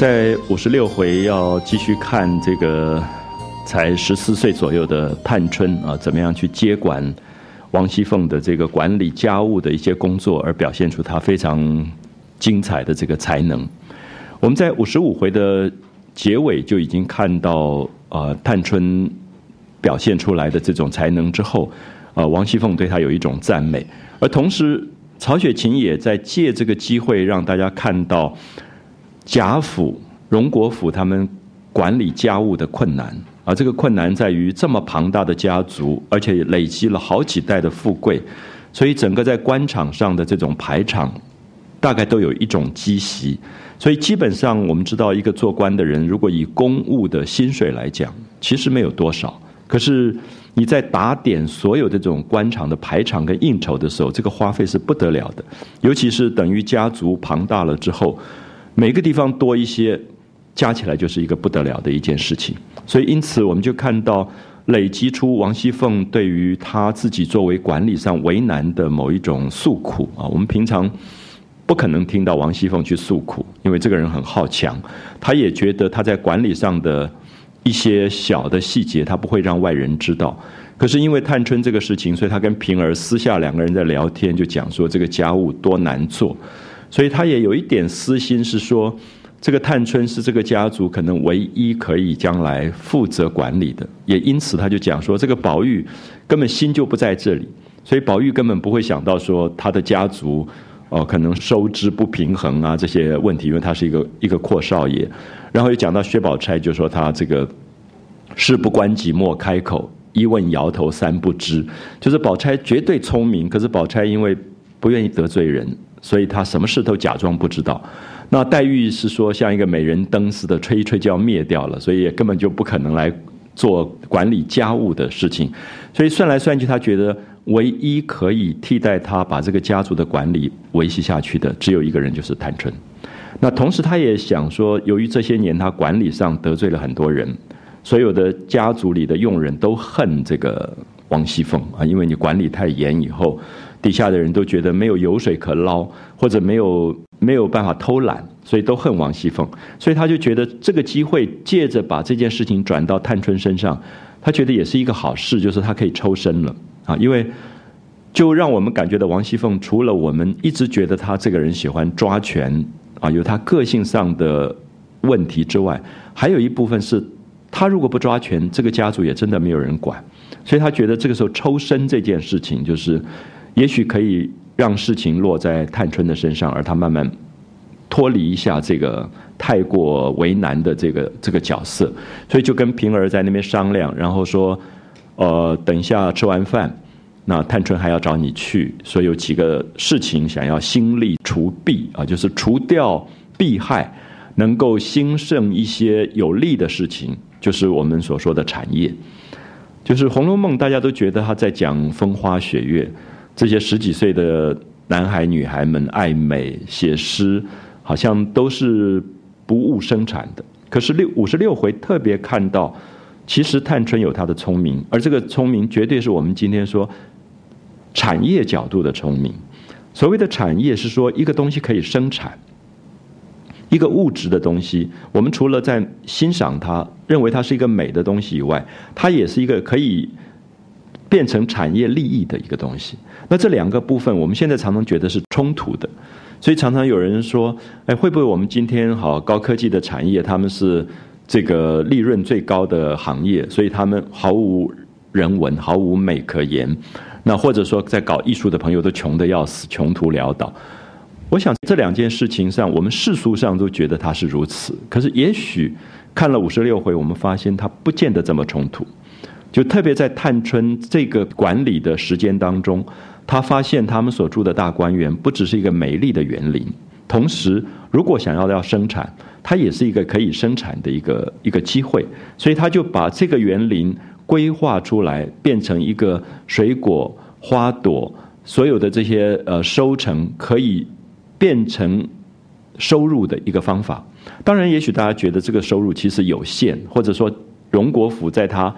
在五十六回要继续看这个才十四岁左右的探春啊，怎么样去接管王熙凤的这个管理家务的一些工作，而表现出她非常精彩的这个才能。我们在五十五回的结尾就已经看到呃，探春表现出来的这种才能之后，啊，王熙凤对她有一种赞美，而同时曹雪芹也在借这个机会让大家看到。贾府、荣国府他们管理家务的困难，而这个困难在于这么庞大的家族，而且累积了好几代的富贵，所以整个在官场上的这种排场，大概都有一种积习。所以基本上我们知道，一个做官的人，如果以公务的薪水来讲，其实没有多少。可是你在打点所有的这种官场的排场跟应酬的时候，这个花费是不得了的，尤其是等于家族庞大了之后。每个地方多一些，加起来就是一个不得了的一件事情。所以，因此我们就看到累积出王熙凤对于她自己作为管理上为难的某一种诉苦啊。我们平常不可能听到王熙凤去诉苦，因为这个人很好强，他也觉得他在管理上的一些小的细节，他不会让外人知道。可是因为探春这个事情，所以他跟平儿私下两个人在聊天，就讲说这个家务多难做。所以他也有一点私心，是说这个探春是这个家族可能唯一可以将来负责管理的，也因此他就讲说，这个宝玉根本心就不在这里，所以宝玉根本不会想到说他的家族哦可能收支不平衡啊这些问题，因为他是一个一个阔少爷。然后又讲到薛宝钗，就说他这个事不关己莫开口，一问摇头三不知，就是宝钗绝对聪明，可是宝钗因为不愿意得罪人。所以他什么事都假装不知道。那黛玉是说像一个美人灯似的，吹一吹就要灭掉了，所以也根本就不可能来做管理家务的事情。所以算来算去，他觉得唯一可以替代他把这个家族的管理维系下去的，只有一个人，就是探春。那同时他也想说，由于这些年他管理上得罪了很多人，所有的家族里的佣人都恨这个王熙凤啊，因为你管理太严以后。底下的人都觉得没有油水可捞，或者没有没有办法偷懒，所以都恨王熙凤。所以他就觉得这个机会，借着把这件事情转到探春身上，他觉得也是一个好事，就是他可以抽身了啊。因为就让我们感觉到王熙凤除了我们一直觉得他这个人喜欢抓权啊，有他个性上的问题之外，还有一部分是他如果不抓权，这个家族也真的没有人管。所以他觉得这个时候抽身这件事情就是。也许可以让事情落在探春的身上，而他慢慢脱离一下这个太过为难的这个这个角色，所以就跟平儿在那边商量，然后说，呃，等一下吃完饭，那探春还要找你去，所以有几个事情想要兴利除弊啊，就是除掉弊害，能够兴盛一些有利的事情，就是我们所说的产业，就是《红楼梦》，大家都觉得他在讲风花雪月。这些十几岁的男孩女孩们爱美写诗，好像都是不务生产的。可是六五十六回特别看到，其实探春有她的聪明，而这个聪明绝对是我们今天说产业角度的聪明。所谓的产业是说一个东西可以生产，一个物质的东西，我们除了在欣赏它，认为它是一个美的东西以外，它也是一个可以。变成产业利益的一个东西，那这两个部分，我们现在常常觉得是冲突的，所以常常有人说，哎，会不会我们今天好高科技的产业，他们是这个利润最高的行业，所以他们毫无人文，毫无美可言。那或者说，在搞艺术的朋友都穷得要死，穷途潦倒。我想这两件事情上，我们世俗上都觉得它是如此，可是也许看了五十六回，我们发现它不见得这么冲突。就特别在探春这个管理的时间当中，他发现他们所住的大观园不只是一个美丽的园林，同时如果想要要生产，它也是一个可以生产的一个一个机会，所以他就把这个园林规划出来，变成一个水果、花朵所有的这些呃收成可以变成收入的一个方法。当然，也许大家觉得这个收入其实有限，或者说荣国府在他。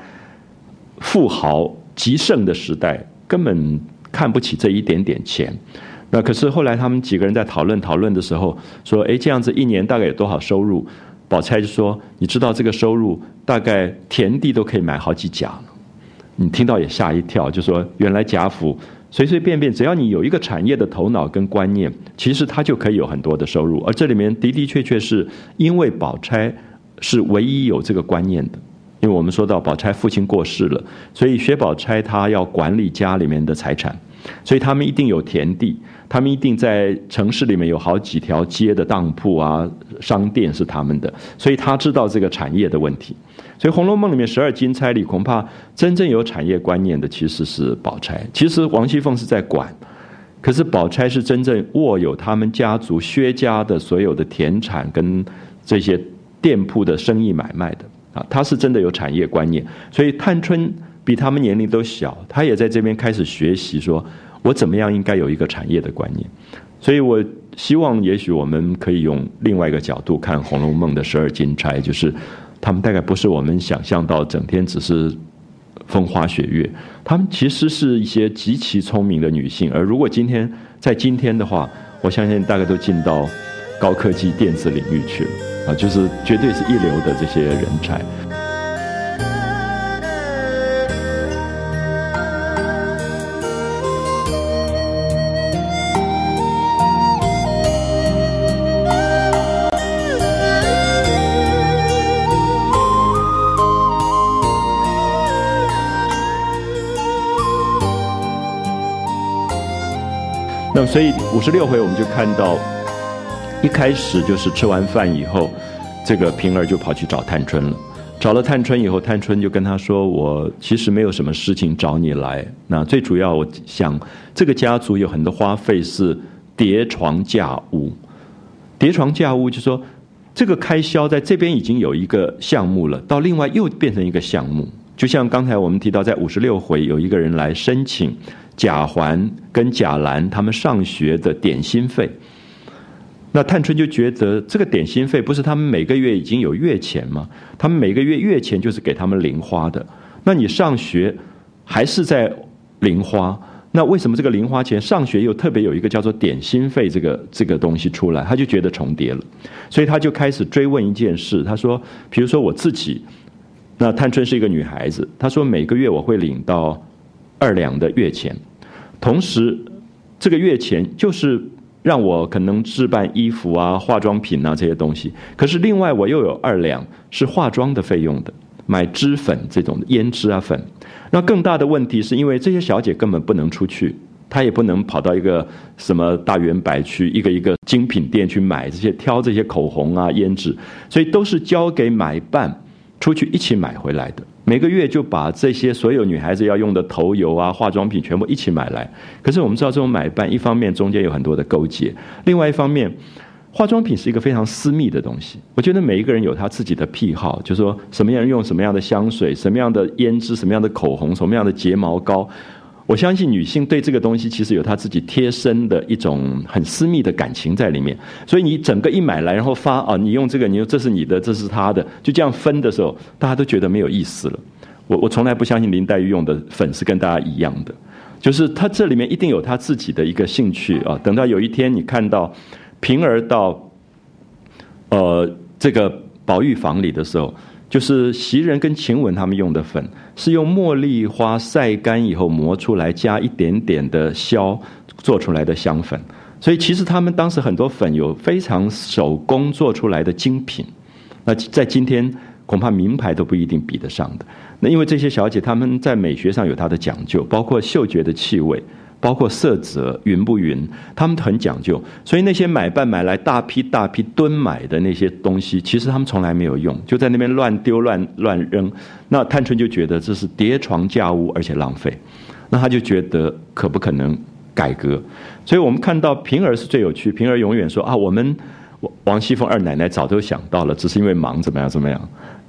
富豪极盛的时代，根本看不起这一点点钱。那可是后来他们几个人在讨论讨论的时候说，哎，这样子一年大概有多少收入？宝钗就说，你知道这个收入大概田地都可以买好几甲了。你听到也吓一跳，就说原来贾府随随便便只要你有一个产业的头脑跟观念，其实他就可以有很多的收入。而这里面的的确确是因为宝钗是唯一有这个观念的。因为我们说到宝钗父亲过世了，所以薛宝钗她要管理家里面的财产，所以他们一定有田地，他们一定在城市里面有好几条街的当铺啊、商店是他们的，所以他知道这个产业的问题。所以《红楼梦》里面十二金钗里，恐怕真正有产业观念的其实是宝钗。其实王熙凤是在管，可是宝钗是真正握有他们家族薛家的所有的田产跟这些店铺的生意买卖的。啊，他是真的有产业观念，所以探春比他们年龄都小，他也在这边开始学习，说我怎么样应该有一个产业的观念。所以我希望，也许我们可以用另外一个角度看《红楼梦》的十二金钗，就是他们大概不是我们想象到整天只是风花雪月，他们其实是一些极其聪明的女性。而如果今天在今天的话，我相信大概都进到高科技电子领域去了。啊，就是绝对是一流的这些人才。那所以五十六回我们就看到。一开始就是吃完饭以后，这个平儿就跑去找探春了。找了探春以后，探春就跟他说：“我其实没有什么事情找你来。那最主要，我想这个家族有很多花费是叠床架屋。叠床架屋就说这个开销在这边已经有一个项目了，到另外又变成一个项目。就像刚才我们提到，在五十六回有一个人来申请贾环跟贾兰他们上学的点心费。”那探春就觉得这个点心费不是他们每个月已经有月钱吗？他们每个月月钱就是给他们零花的。那你上学还是在零花？那为什么这个零花钱上学又特别有一个叫做点心费这个这个东西出来？他就觉得重叠了，所以他就开始追问一件事。他说：“比如说我自己，那探春是一个女孩子，她说每个月我会领到二两的月钱，同时这个月钱就是。”让我可能置办衣服啊、化妆品啊这些东西，可是另外我又有二两是化妆的费用的，买脂粉这种胭脂啊粉。那更大的问题是因为这些小姐根本不能出去，她也不能跑到一个什么大圆百去一个一个精品店去买这些挑这些口红啊、胭脂，所以都是交给买办出去一起买回来的。每个月就把这些所有女孩子要用的头油啊、化妆品全部一起买来。可是我们知道，这种买办一方面中间有很多的勾结，另外一方面，化妆品是一个非常私密的东西。我觉得每一个人有他自己的癖好，就说什么样用什么样的香水、什么样的胭脂、什么样的口红、什么样的睫毛膏。我相信女性对这个东西其实有她自己贴身的一种很私密的感情在里面，所以你整个一买来，然后发啊，你用这个，你说这是你的，这是他的，就这样分的时候，大家都觉得没有意思了。我我从来不相信林黛玉用的粉是跟大家一样的，就是她这里面一定有她自己的一个兴趣啊。等到有一天你看到平儿到呃这个宝玉房里的时候。就是袭人跟晴雯他们用的粉，是用茉莉花晒干以后磨出来，加一点点的硝做出来的香粉。所以其实他们当时很多粉有非常手工做出来的精品，那在今天恐怕名牌都不一定比得上的。那因为这些小姐她们在美学上有她的讲究，包括嗅觉的气味。包括色泽匀不匀，他们很讲究，所以那些买办买来大批大批吨买的那些东西，其实他们从来没有用，就在那边乱丢乱乱扔。那探春就觉得这是叠床架屋，而且浪费。那他就觉得可不可能改革？所以我们看到平儿是最有趣，平儿永远说啊，我们王王熙凤二奶奶早都想到了，只是因为忙怎么样怎么样。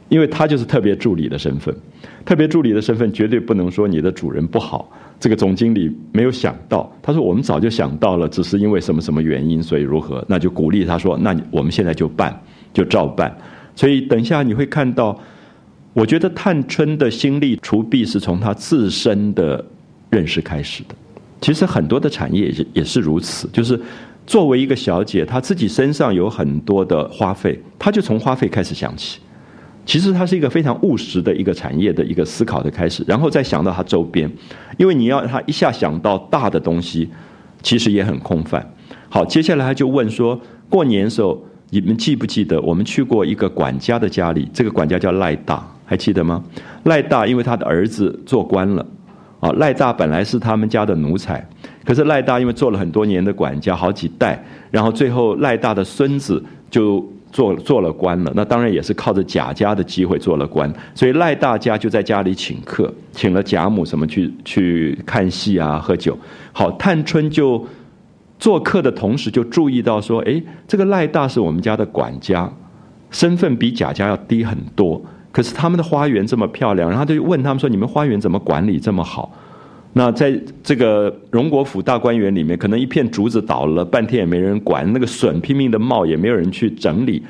因为他就是特别助理的身份，特别助理的身份绝对不能说你的主人不好。这个总经理没有想到，他说我们早就想到了，只是因为什么什么原因，所以如何？那就鼓励他说，那我们现在就办，就照办。所以等一下你会看到，我觉得探春的心力除弊是从她自身的认识开始的，其实很多的产业也也是如此，就是作为一个小姐，她自己身上有很多的花费，她就从花费开始想起。其实它是一个非常务实的一个产业的一个思考的开始，然后再想到它周边，因为你要他一下想到大的东西，其实也很空泛。好，接下来他就问说，过年的时候你们记不记得我们去过一个管家的家里？这个管家叫赖大，还记得吗？赖大因为他的儿子做官了。啊，赖大本来是他们家的奴才，可是赖大因为做了很多年的管家，好几代，然后最后赖大的孙子就做做了官了。那当然也是靠着贾家的机会做了官，所以赖大家就在家里请客，请了贾母什么去去看戏啊、喝酒。好，探春就做客的同时就注意到说，哎，这个赖大是我们家的管家，身份比贾家要低很多。可是他们的花园这么漂亮，然后就问他们说：“你们花园怎么管理这么好？”那在这个荣国府大观园里面，可能一片竹子倒了半天也没人管，那个笋拼命的冒也没有人去整理。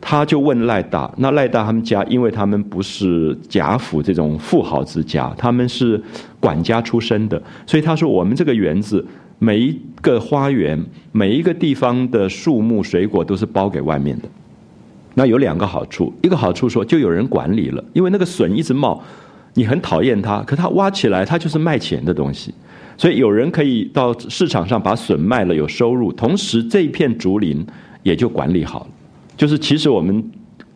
他就问赖大，那赖大他们家，因为他们不是贾府这种富豪之家，他们是管家出身的，所以他说：“我们这个园子每一个花园每一个地方的树木水果都是包给外面的。”那有两个好处，一个好处说就有人管理了，因为那个笋一直冒，你很讨厌它，可它挖起来它就是卖钱的东西，所以有人可以到市场上把笋卖了有收入，同时这一片竹林也就管理好了。就是其实我们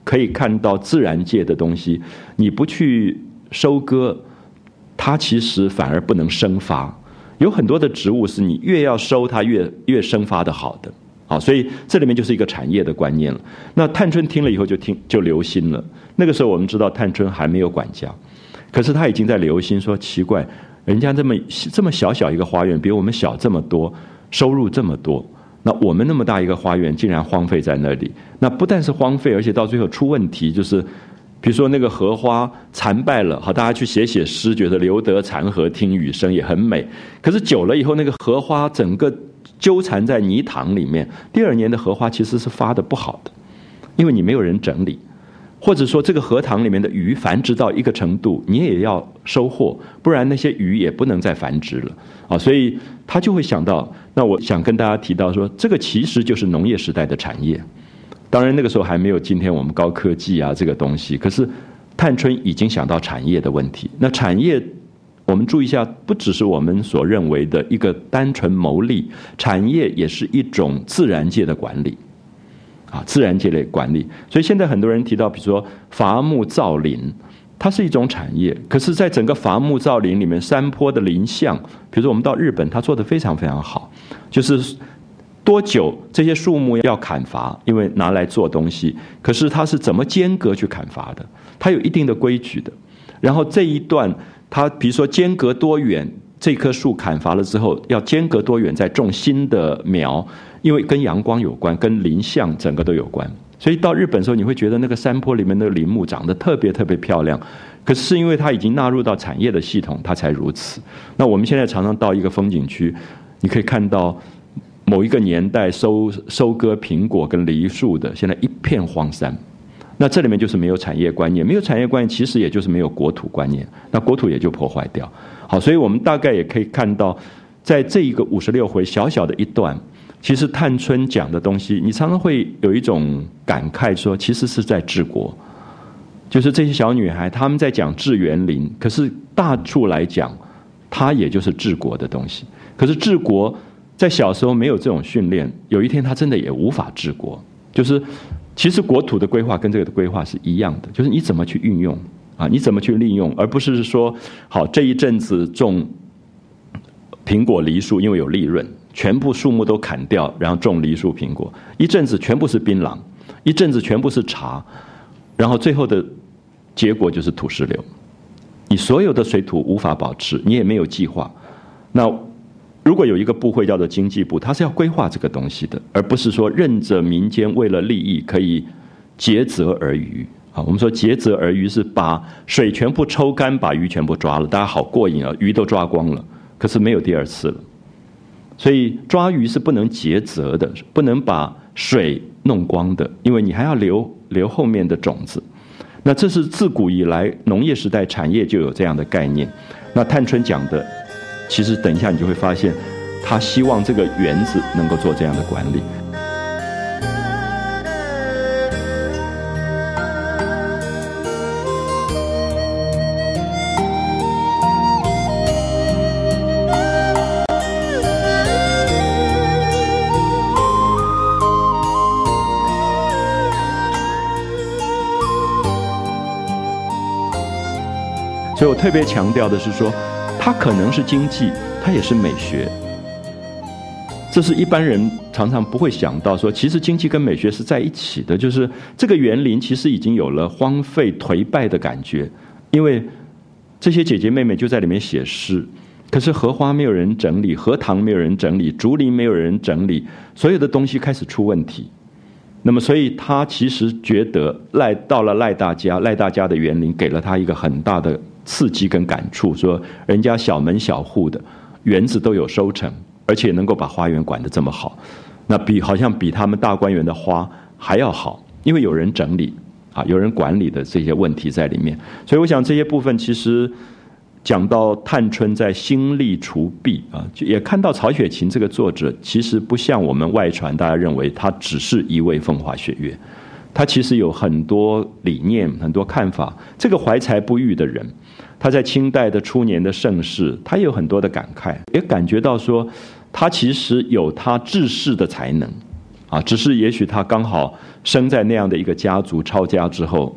可以看到自然界的东西，你不去收割，它其实反而不能生发。有很多的植物是你越要收它越越生发的好的。好，所以这里面就是一个产业的观念了。那探春听了以后就听就留心了。那个时候我们知道探春还没有管家，可是他已经在留心说奇怪，人家这么这么小小一个花园，比我们小这么多，收入这么多，那我们那么大一个花园竟然荒废在那里。那不但是荒废，而且到最后出问题，就是比如说那个荷花残败了，好，大家去写写诗，觉得留得残荷听雨声也很美。可是久了以后，那个荷花整个。纠缠在泥塘里面，第二年的荷花其实是发的不好的，因为你没有人整理，或者说这个荷塘里面的鱼繁殖到一个程度，你也要收获，不然那些鱼也不能再繁殖了啊。所以他就会想到，那我想跟大家提到说，这个其实就是农业时代的产业。当然那个时候还没有今天我们高科技啊这个东西，可是探春已经想到产业的问题。那产业。我们注意一下，不只是我们所认为的一个单纯牟利产业，也是一种自然界的管理，啊，自然界的管理。所以现在很多人提到，比如说伐木造林，它是一种产业。可是，在整个伐木造林里面，山坡的林相，比如说我们到日本，它做的非常非常好，就是多久这些树木要砍伐，因为拿来做东西。可是它是怎么间隔去砍伐的？它有一定的规矩的。然后这一段。它比如说间隔多远，这棵树砍伐了之后，要间隔多远再种新的苗，因为跟阳光有关，跟林相整个都有关。所以到日本的时候，你会觉得那个山坡里面的林木长得特别特别漂亮。可是因为它已经纳入到产业的系统，它才如此。那我们现在常常到一个风景区，你可以看到某一个年代收收割苹果跟梨树的，现在一片荒山。那这里面就是没有产业观念，没有产业观念，其实也就是没有国土观念，那国土也就破坏掉。好，所以我们大概也可以看到，在这一个五十六回小小的一段，其实探春讲的东西，你常常会有一种感慨，说其实是在治国，就是这些小女孩她们在讲治园林，可是大处来讲，她也就是治国的东西。可是治国在小时候没有这种训练，有一天她真的也无法治国，就是。其实国土的规划跟这个的规划是一样的，就是你怎么去运用啊，你怎么去利用，而不是说好这一阵子种苹果梨树，因为有利润，全部树木都砍掉，然后种梨树苹果；一阵子全部是槟榔，一阵子全部是茶，然后最后的结果就是土石流。你所有的水土无法保持，你也没有计划，那。如果有一个部会叫做经济部，它是要规划这个东西的，而不是说任着民间为了利益可以竭泽而渔啊。我们说竭泽而渔是把水全部抽干，把鱼全部抓了，大家好过瘾啊，鱼都抓光了，可是没有第二次了。所以抓鱼是不能竭泽的，不能把水弄光的，因为你还要留留后面的种子。那这是自古以来农业时代产业就有这样的概念。那探春讲的。其实等一下你就会发现，他希望这个园子能够做这样的管理。特别强调的是说，它可能是经济，它也是美学。这是一般人常常不会想到，说其实经济跟美学是在一起的。就是这个园林其实已经有了荒废颓败的感觉，因为这些姐姐妹妹就在里面写诗，可是荷花没有人整理，荷塘没有人整理，竹林没有人整理，所有的东西开始出问题。那么，所以他其实觉得赖到了赖大家，赖大家的园林给了他一个很大的。刺激跟感触，说人家小门小户的园子都有收成，而且能够把花园管得这么好，那比好像比他们大观园的花还要好，因为有人整理啊，有人管理的这些问题在里面。所以我想这些部分其实讲到探春在心力除弊啊，也看到曹雪芹这个作者其实不像我们外传大家认为他只是一位风花雪月，他其实有很多理念、很多看法。这个怀才不遇的人。他在清代的初年的盛世，他有很多的感慨，也感觉到说，他其实有他治世的才能，啊，只是也许他刚好生在那样的一个家族抄家之后，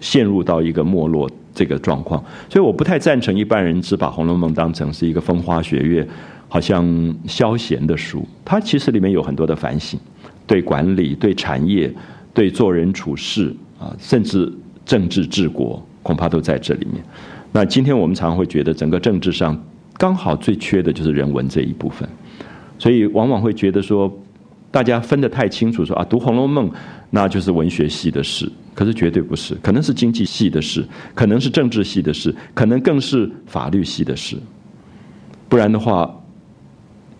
陷入到一个没落这个状况，所以我不太赞成一般人只把《红楼梦》当成是一个风花雪月、好像消闲的书，它其实里面有很多的反省，对管理、对产业、对做人处事啊，甚至政治治国，恐怕都在这里面。那今天我们常会觉得，整个政治上刚好最缺的就是人文这一部分，所以往往会觉得说，大家分得太清楚，说啊，读《红楼梦》那就是文学系的事，可是绝对不是，可能是经济系的事，可能是政治系的事，可能更是法律系的事。不然的话，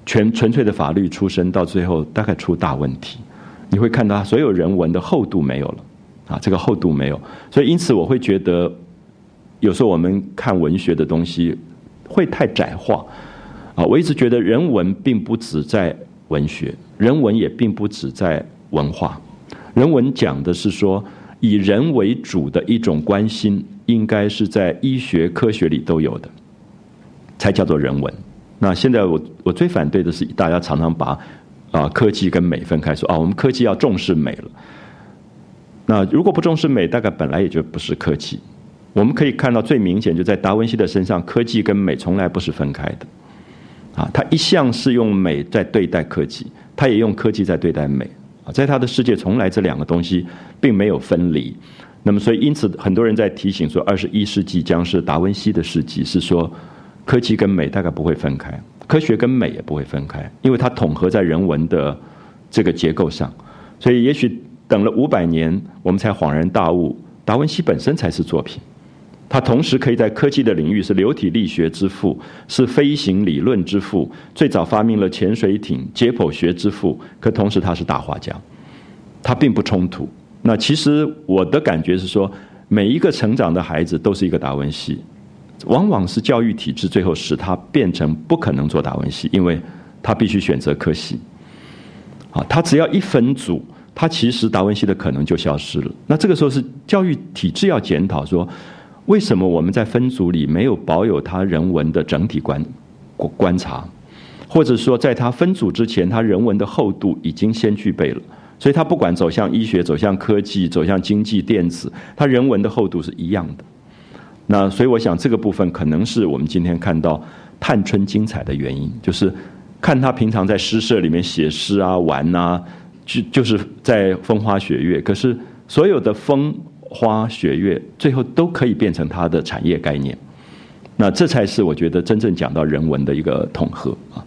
全纯粹的法律出身，到最后大概出大问题。你会看到所有人文的厚度没有了，啊，这个厚度没有，所以因此我会觉得。有时候我们看文学的东西会太窄化啊！我一直觉得人文并不只在文学，人文也并不只在文化。人文讲的是说以人为主的一种关心，应该是在医学科学里都有的，才叫做人文。那现在我我最反对的是大家常常把啊科技跟美分开说啊，我们科技要重视美了。那如果不重视美，大概本来也就不是科技。我们可以看到最明显，就在达文西的身上，科技跟美从来不是分开的，啊，他一向是用美在对待科技，他也用科技在对待美，啊，在他的世界从来这两个东西并没有分离。那么，所以因此很多人在提醒说，二十一世纪将是达文西的世纪，是说科技跟美大概不会分开，科学跟美也不会分开，因为它统合在人文的这个结构上。所以，也许等了五百年，我们才恍然大悟，达文西本身才是作品。他同时可以在科技的领域是流体力学之父，是飞行理论之父，最早发明了潜水艇，解剖学之父。可同时他是大画家，他并不冲突。那其实我的感觉是说，每一个成长的孩子都是一个达文西，往往是教育体制最后使他变成不可能做达文西，因为他必须选择科系。啊，他只要一分组，他其实达文西的可能就消失了。那这个时候是教育体制要检讨说。为什么我们在分组里没有保有他人文的整体观观察，或者说在他分组之前，他人文的厚度已经先具备了，所以他不管走向医学、走向科技、走向经济、电子，他人文的厚度是一样的。那所以我想这个部分可能是我们今天看到探春精彩的原因，就是看他平常在诗社里面写诗啊、玩啊，就就是在风花雪月，可是所有的风。花雪月最后都可以变成他的产业概念，那这才是我觉得真正讲到人文的一个统合啊。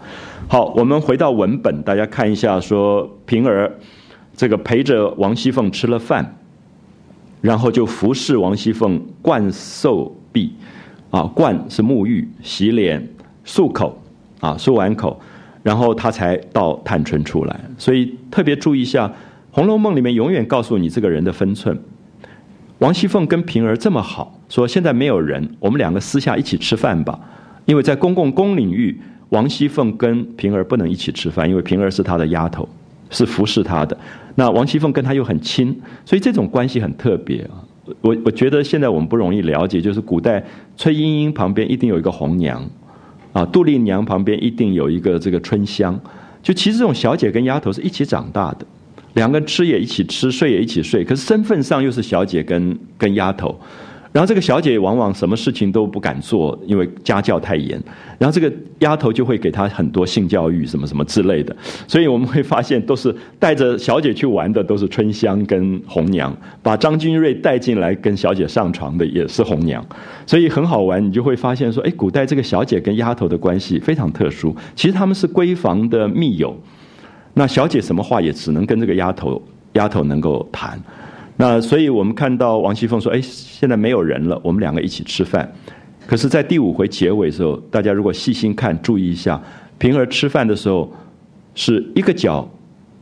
好，我们回到文本，大家看一下，说平儿这个陪着王熙凤吃了饭，然后就服侍王熙凤灌寿毕，啊，灌是沐浴、洗脸、漱口，啊，漱完口，然后他才到探春出来。所以特别注意一下，《红楼梦》里面永远告诉你这个人的分寸。王熙凤跟平儿这么好，说现在没有人，我们两个私下一起吃饭吧。因为在公共公领域，王熙凤跟平儿不能一起吃饭，因为平儿是她的丫头，是服侍她的。那王熙凤跟她又很亲，所以这种关系很特别啊。我我觉得现在我们不容易了解，就是古代崔莺莺旁边一定有一个红娘，啊，杜丽娘旁边一定有一个这个春香。就其实这种小姐跟丫头是一起长大的，两个吃也一起吃，睡也一起睡，可是身份上又是小姐跟跟丫头。然后这个小姐往往什么事情都不敢做，因为家教太严。然后这个丫头就会给她很多性教育，什么什么之类的。所以我们会发现，都是带着小姐去玩的都是春香跟红娘，把张君瑞带进来跟小姐上床的也是红娘。所以很好玩，你就会发现说，哎，古代这个小姐跟丫头的关系非常特殊。其实他们是闺房的密友，那小姐什么话也只能跟这个丫头丫头能够谈。那所以我们看到王熙凤说：“哎，现在没有人了，我们两个一起吃饭。”可是，在第五回结尾的时候，大家如果细心看、注意一下，平儿吃饭的时候，是一个脚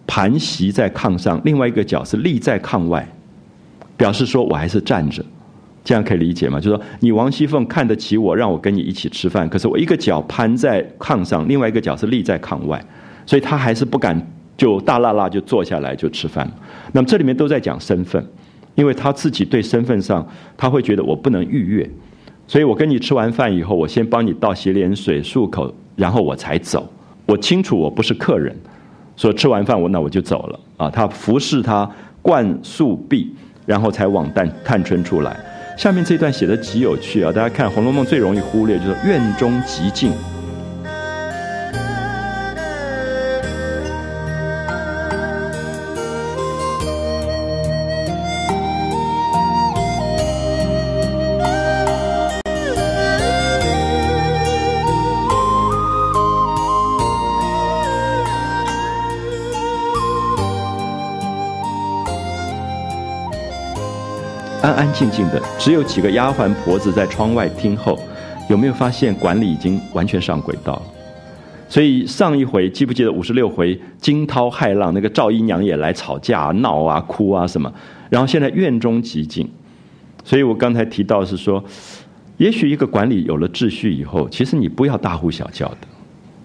盘席在炕上，另外一个脚是立在炕外，表示说我还是站着。这样可以理解吗？就是说，你王熙凤看得起我，让我跟你一起吃饭，可是我一个脚盘在炕上，另外一个脚是立在炕外，所以他还是不敢。就大辣辣就坐下来就吃饭，那么这里面都在讲身份，因为他自己对身份上他会觉得我不能逾越，所以我跟你吃完饭以后，我先帮你倒洗脸水漱口，然后我才走。我清楚我不是客人，说吃完饭我那我就走了啊。他服侍他灌漱毕，然后才往探探春出来。下面这段写的极有趣啊，大家看《红楼梦》最容易忽略就是院中极静。静静的，只有几个丫鬟婆子在窗外听候。有没有发现管理已经完全上轨道了？所以上一回记不记得五十六回惊涛骇浪，那个赵姨娘也来吵架、闹啊、哭啊什么。然后现在院中极静，所以我刚才提到是说，也许一个管理有了秩序以后，其实你不要大呼小叫的，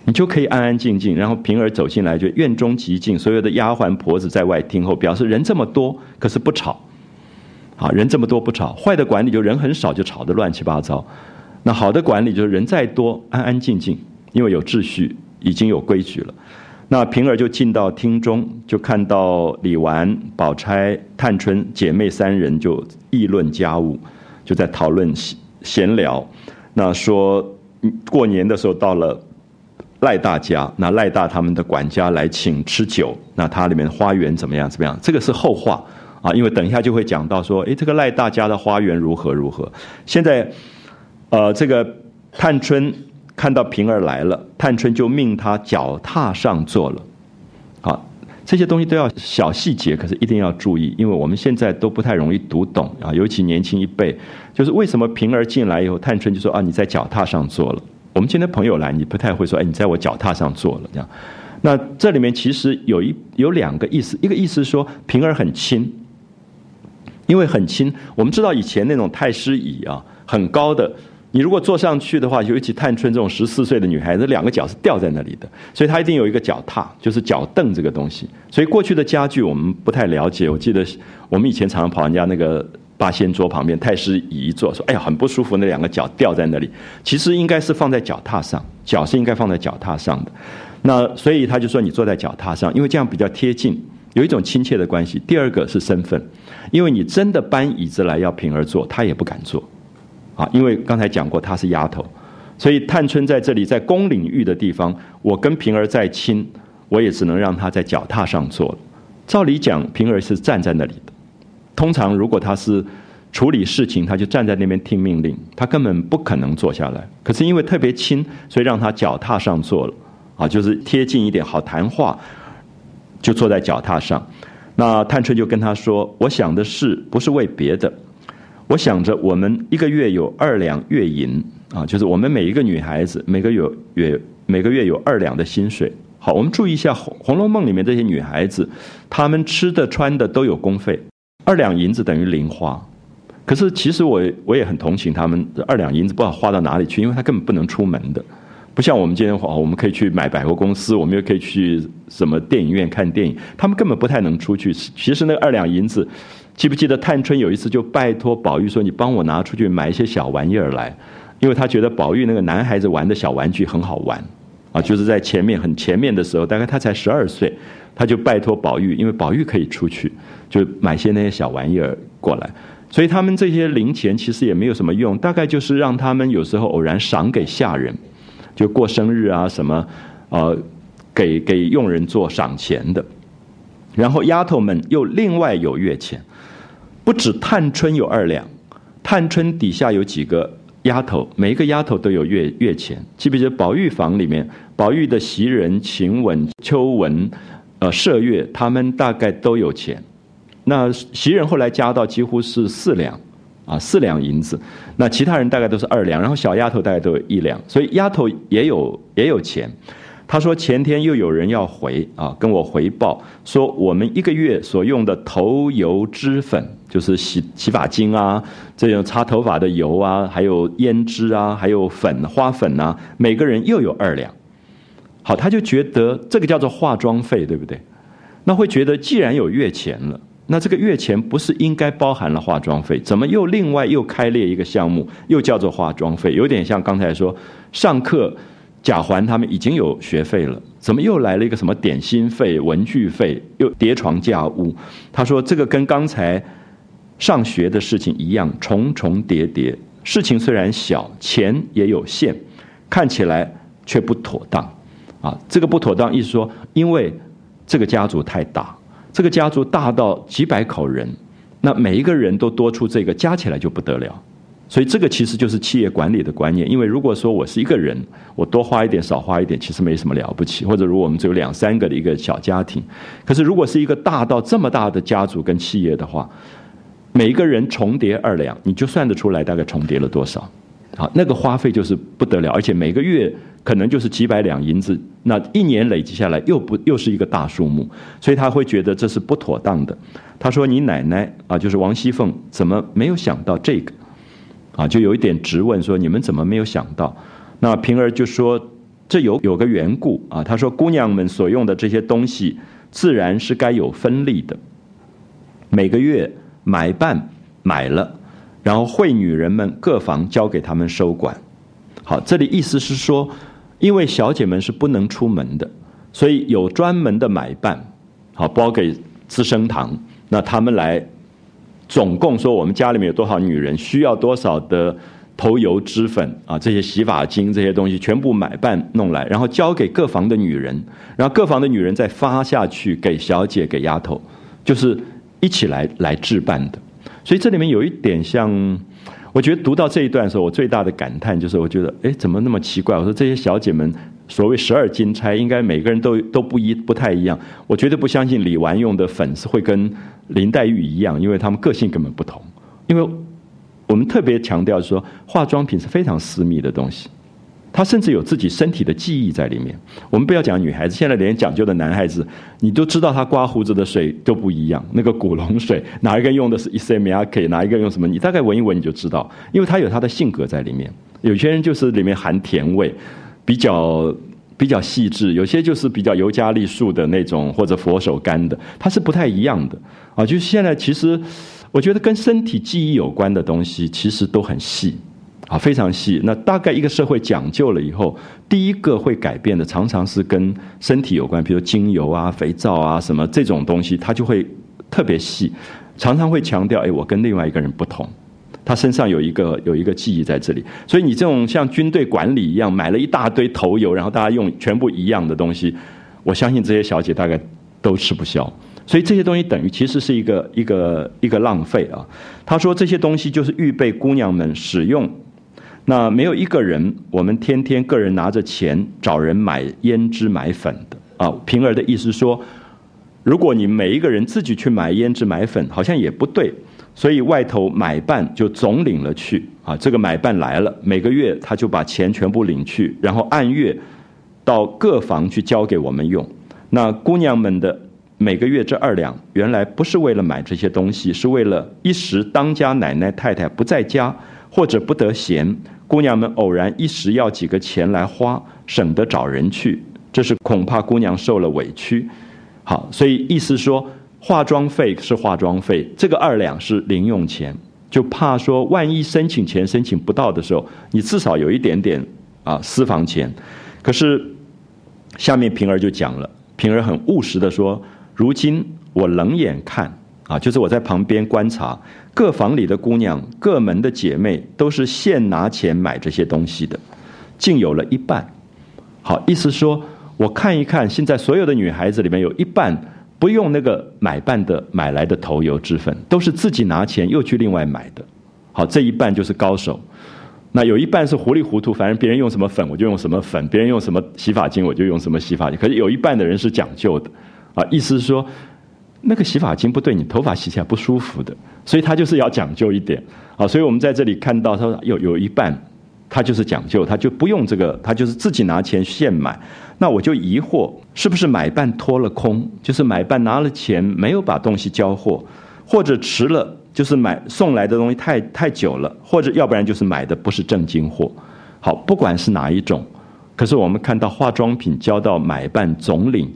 你就可以安安静静。然后平儿走进来，就院中极静，所有的丫鬟婆子在外听候，表示人这么多，可是不吵。啊，人这么多不吵，坏的管理就人很少就吵得乱七八糟。那好的管理就是人再多安安静静，因为有秩序，已经有规矩了。那平儿就进到厅中，就看到李纨、宝钗、探春姐妹三人就议论家务，就在讨论闲闲聊。那说过年的时候到了赖大家，那赖大他们的管家来请吃酒，那他里面花园怎么样怎么样？这个是后话。啊，因为等一下就会讲到说，哎，这个赖大家的花园如何如何。现在，呃，这个探春看到平儿来了，探春就命他脚踏上坐了。好，这些东西都要小细节，可是一定要注意，因为我们现在都不太容易读懂啊，尤其年轻一辈，就是为什么平儿进来以后，探春就说啊，你在脚踏上坐了。我们今天朋友来，你不太会说，哎，你在我脚踏上坐了这样。那这里面其实有一有两个意思，一个意思说平儿很轻。因为很轻，我们知道以前那种太师椅啊，很高的，你如果坐上去的话，尤其探春这种十四岁的女孩子，两个脚是吊在那里的，所以她一定有一个脚踏，就是脚凳这个东西。所以过去的家具我们不太了解，我记得我们以前常常跑人家那个八仙桌旁边，太师椅一坐，说哎呀很不舒服，那两个脚吊在那里，其实应该是放在脚踏上，脚是应该放在脚踏上的。那所以他就说你坐在脚踏上，因为这样比较贴近。有一种亲切的关系。第二个是身份，因为你真的搬椅子来要平儿坐，她也不敢坐，啊，因为刚才讲过她是丫头，所以探春在这里在公领域的地方，我跟平儿再亲，我也只能让她在脚踏上坐。照理讲，平儿是站在那里的。通常如果她是处理事情，她就站在那边听命令，她根本不可能坐下来。可是因为特别亲，所以让她脚踏上坐了，啊，就是贴近一点，好谈话。就坐在脚踏上，那探春就跟他说：“我想的是不是为别的？我想着我们一个月有二两月银啊，就是我们每一个女孩子每个月月每个月有二两的薪水。好，我们注意一下《红红楼梦》里面这些女孩子，她们吃的穿的都有公费，二两银子等于零花，可是其实我我也很同情他们，二两银子不知道花到哪里去，因为他根本不能出门的，不像我们今天话，我们可以去买百货公司，我们又可以去什么电影院看电影，他们根本不太能出去。其实那二两银子，记不记得探春有一次就拜托宝玉说：“你帮我拿出去买一些小玩意儿来。”因为他觉得宝玉那个男孩子玩的小玩具很好玩，啊，就是在前面很前面的时候，大概他才十二岁，他就拜托宝玉，因为宝玉可以出去，就买些那些小玩意儿过来。所以他们这些零钱其实也没有什么用，大概就是让他们有时候偶然赏给下人，就过生日啊什么，呃，给给佣人做赏钱的。然后丫头们又另外有月钱，不止探春有二两，探春底下有几个。丫头，每一个丫头都有月月钱。记不记得宝玉房里面，宝玉的袭人、晴雯、秋雯、呃麝月，他们大概都有钱。那袭人后来加到几乎是四两，啊四两银子。那其他人大概都是二两，然后小丫头大概都有一两，所以丫头也有也有钱。他说前天又有人要回啊，跟我回报说我们一个月所用的头油脂粉，就是洗洗发精啊，这种擦头发的油啊，还有胭脂啊，还有粉花粉啊，每个人又有二两。好，他就觉得这个叫做化妆费，对不对？那会觉得既然有月钱了，那这个月钱不是应该包含了化妆费？怎么又另外又开列一个项目，又叫做化妆费？有点像刚才说上课。贾环他们已经有学费了，怎么又来了一个什么点心费、文具费，又叠床架屋？他说这个跟刚才上学的事情一样，重重叠叠。事情虽然小，钱也有限，看起来却不妥当。啊，这个不妥当意思说，因为这个家族太大，这个家族大到几百口人，那每一个人都多出这个，加起来就不得了。所以这个其实就是企业管理的观念，因为如果说我是一个人，我多花一点少花一点，其实没什么了不起。或者如果我们只有两三个的一个小家庭，可是如果是一个大到这么大的家族跟企业的话，每一个人重叠二两，你就算得出来大概重叠了多少。好，那个花费就是不得了，而且每个月可能就是几百两银子，那一年累积下来又不又是一个大数目，所以他会觉得这是不妥当的。他说：“你奶奶啊，就是王熙凤，怎么没有想到这个？”啊，就有一点质问说：“你们怎么没有想到？”那平儿就说：“这有有个缘故啊。”他说：“姑娘们所用的这些东西，自然是该有分利的。每个月买办买了，然后会女人们各房交给他们收管。好，这里意思是说，因为小姐们是不能出门的，所以有专门的买办，好包给资生堂，那他们来。”总共说，我们家里面有多少女人，需要多少的头油脂粉啊，这些洗发精这些东西，全部买办弄来，然后交给各房的女人，然后各房的女人再发下去给小姐、给丫头，就是一起来来置办的。所以这里面有一点像，我觉得读到这一段的时候，我最大的感叹就是，我觉得，哎，怎么那么奇怪？我说这些小姐们。所谓十二金钗，应该每个人都都不一不太一样。我绝对不相信李纨用的粉丝会跟林黛玉一样，因为她们个性根本不同。因为我们特别强调说，化妆品是非常私密的东西，他甚至有自己身体的记忆在里面。我们不要讲女孩子，现在连讲究的男孩子，你都知道他刮胡子的水都不一样。那个古龙水，哪一个用的是 e s m a k 哪一个用什么？你大概闻一闻你就知道，因为他有他的性格在里面。有些人就是里面含甜味。比较比较细致，有些就是比较尤加利树的那种或者佛手柑的，它是不太一样的啊。就是现在其实我觉得跟身体记忆有关的东西，其实都很细啊，非常细。那大概一个社会讲究了以后，第一个会改变的，常常是跟身体有关，比如精油啊、肥皂啊什么这种东西，它就会特别细，常常会强调，哎，我跟另外一个人不同。他身上有一个有一个记忆在这里，所以你这种像军队管理一样，买了一大堆头油，然后大家用全部一样的东西，我相信这些小姐大概都吃不消。所以这些东西等于其实是一个一个一个浪费啊。他说这些东西就是预备姑娘们使用，那没有一个人，我们天天个人拿着钱找人买胭脂买粉的啊。平儿的意思说，如果你每一个人自己去买胭脂买粉，好像也不对。所以外头买办就总领了去啊，这个买办来了，每个月他就把钱全部领去，然后按月到各房去交给我们用。那姑娘们的每个月这二两，原来不是为了买这些东西，是为了一时当家奶奶太太不在家或者不得闲，姑娘们偶然一时要几个钱来花，省得找人去。这是恐怕姑娘受了委屈。好，所以意思说，化妆费是化妆费，这个二两是零用钱，就怕说万一申请钱申请不到的时候，你至少有一点点啊私房钱。可是下面平儿就讲了，平儿很务实的说。如今我冷眼看啊，就是我在旁边观察各房里的姑娘、各门的姐妹，都是现拿钱买这些东西的，竟有了一半。好，意思说，我看一看，现在所有的女孩子里面有一半不用那个买办的买来的头油脂粉，都是自己拿钱又去另外买的。好，这一半就是高手。那有一半是糊里糊涂，反正别人用什么粉我就用什么粉，别人用什么洗发精我就用什么洗发精。可是有一半的人是讲究的。啊，意思是说，那个洗发精不对你头发洗起来不舒服的，所以他就是要讲究一点。啊，所以我们在这里看到，他说有有一半，他就是讲究，他就不用这个，他就是自己拿钱现买。那我就疑惑，是不是买办脱了空？就是买办拿了钱没有把东西交货，或者迟了，就是买送来的东西太太久了，或者要不然就是买的不是正经货。好，不管是哪一种，可是我们看到化妆品交到买办总领。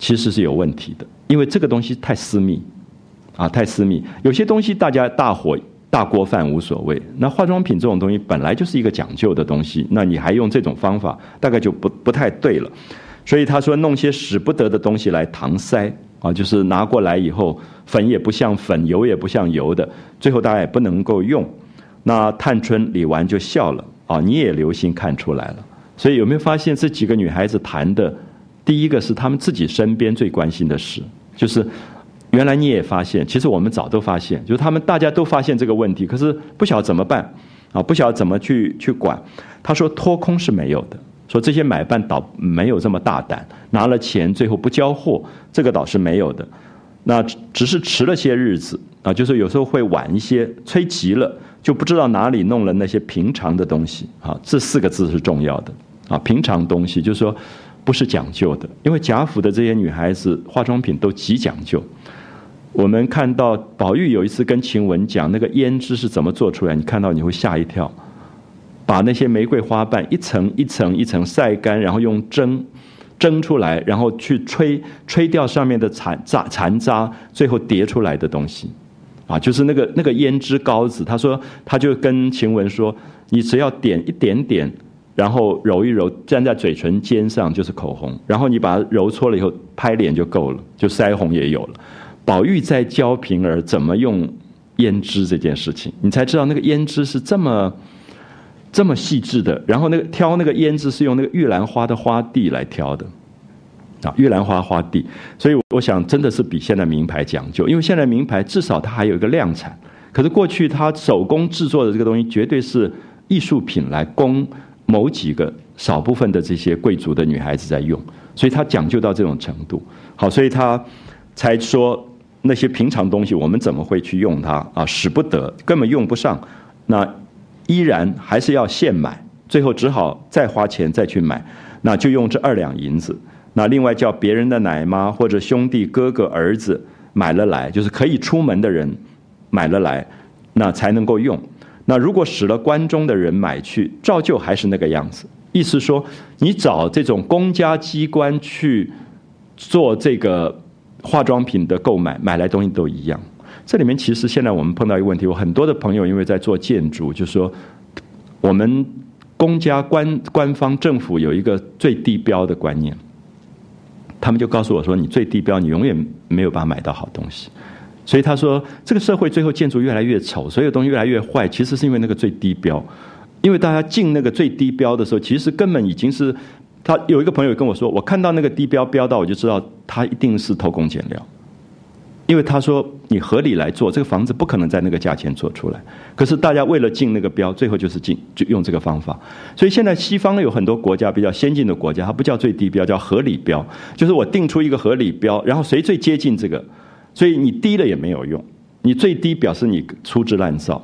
其实是有问题的，因为这个东西太私密，啊，太私密。有些东西大家大火大锅饭无所谓，那化妆品这种东西本来就是一个讲究的东西，那你还用这种方法，大概就不不太对了。所以他说弄些使不得的东西来搪塞，啊，就是拿过来以后粉也不像粉，油也不像油的，最后大家也不能够用。那探春理完就笑了，啊，你也留心看出来了。所以有没有发现这几个女孩子谈的？第一个是她们自己身边最关心的事，就是原来你也发现，其实我们早都发现，就是他们大家都发现这个问题，可是不晓得怎么办啊，不晓得怎么去去管。他说脱空是没有的，说这些买办倒没有这么大胆，拿了钱最后不交货，这个倒是没有的。那只是迟了些日子啊，就是有时候会晚一些，催急了就不知道哪里弄了那些平常的东西啊。这四个字是重要的啊，平常东西就是说。不是讲究的，因为贾府的这些女孩子化妆品都极讲究。我们看到宝玉有一次跟晴雯讲那个胭脂是怎么做出来，你看到你会吓一跳。把那些玫瑰花瓣一层一层一层晒干，然后用蒸蒸出来，然后去吹吹掉上面的残渣残渣，最后叠出来的东西，啊，就是那个那个胭脂膏子。他说，他就跟晴雯说，你只要点一点点。然后揉一揉，粘在嘴唇尖上就是口红。然后你把它揉搓了以后，拍脸就够了，就腮红也有了。宝玉在教平儿怎么用胭脂这件事情，你才知道那个胭脂是这么这么细致的。然后那个挑那个胭脂是用那个玉兰花的花蒂来挑的，啊，玉兰花花蒂。所以我想，真的是比现在名牌讲究，因为现在名牌至少它还有一个量产。可是过去它手工制作的这个东西，绝对是艺术品来供。某几个少部分的这些贵族的女孩子在用，所以他讲究到这种程度。好，所以他才说那些平常东西我们怎么会去用它啊？使不得，根本用不上。那依然还是要现买，最后只好再花钱再去买。那就用这二两银子。那另外叫别人的奶妈或者兄弟哥哥儿子买了来，就是可以出门的人买了来，那才能够用。那如果使了关中的人买去，照旧还是那个样子。意思说，你找这种公家机关去做这个化妆品的购买，买来东西都一样。这里面其实现在我们碰到一个问题，我很多的朋友因为在做建筑，就说我们公家官官方政府有一个最低标的观念，他们就告诉我说，你最低标，你永远没有办法买到好东西。所以他说，这个社会最后建筑越来越丑，所有东西越来越坏，其实是因为那个最低标。因为大家进那个最低标的时候，其实根本已经是他有一个朋友跟我说，我看到那个低标标到，我就知道他一定是偷工减料。因为他说你合理来做这个房子，不可能在那个价钱做出来。可是大家为了进那个标，最后就是进就用这个方法。所以现在西方有很多国家比较先进的国家，它不叫最低标，叫合理标，就是我定出一个合理标，然后谁最接近这个。所以你低了也没有用，你最低表示你粗制滥造，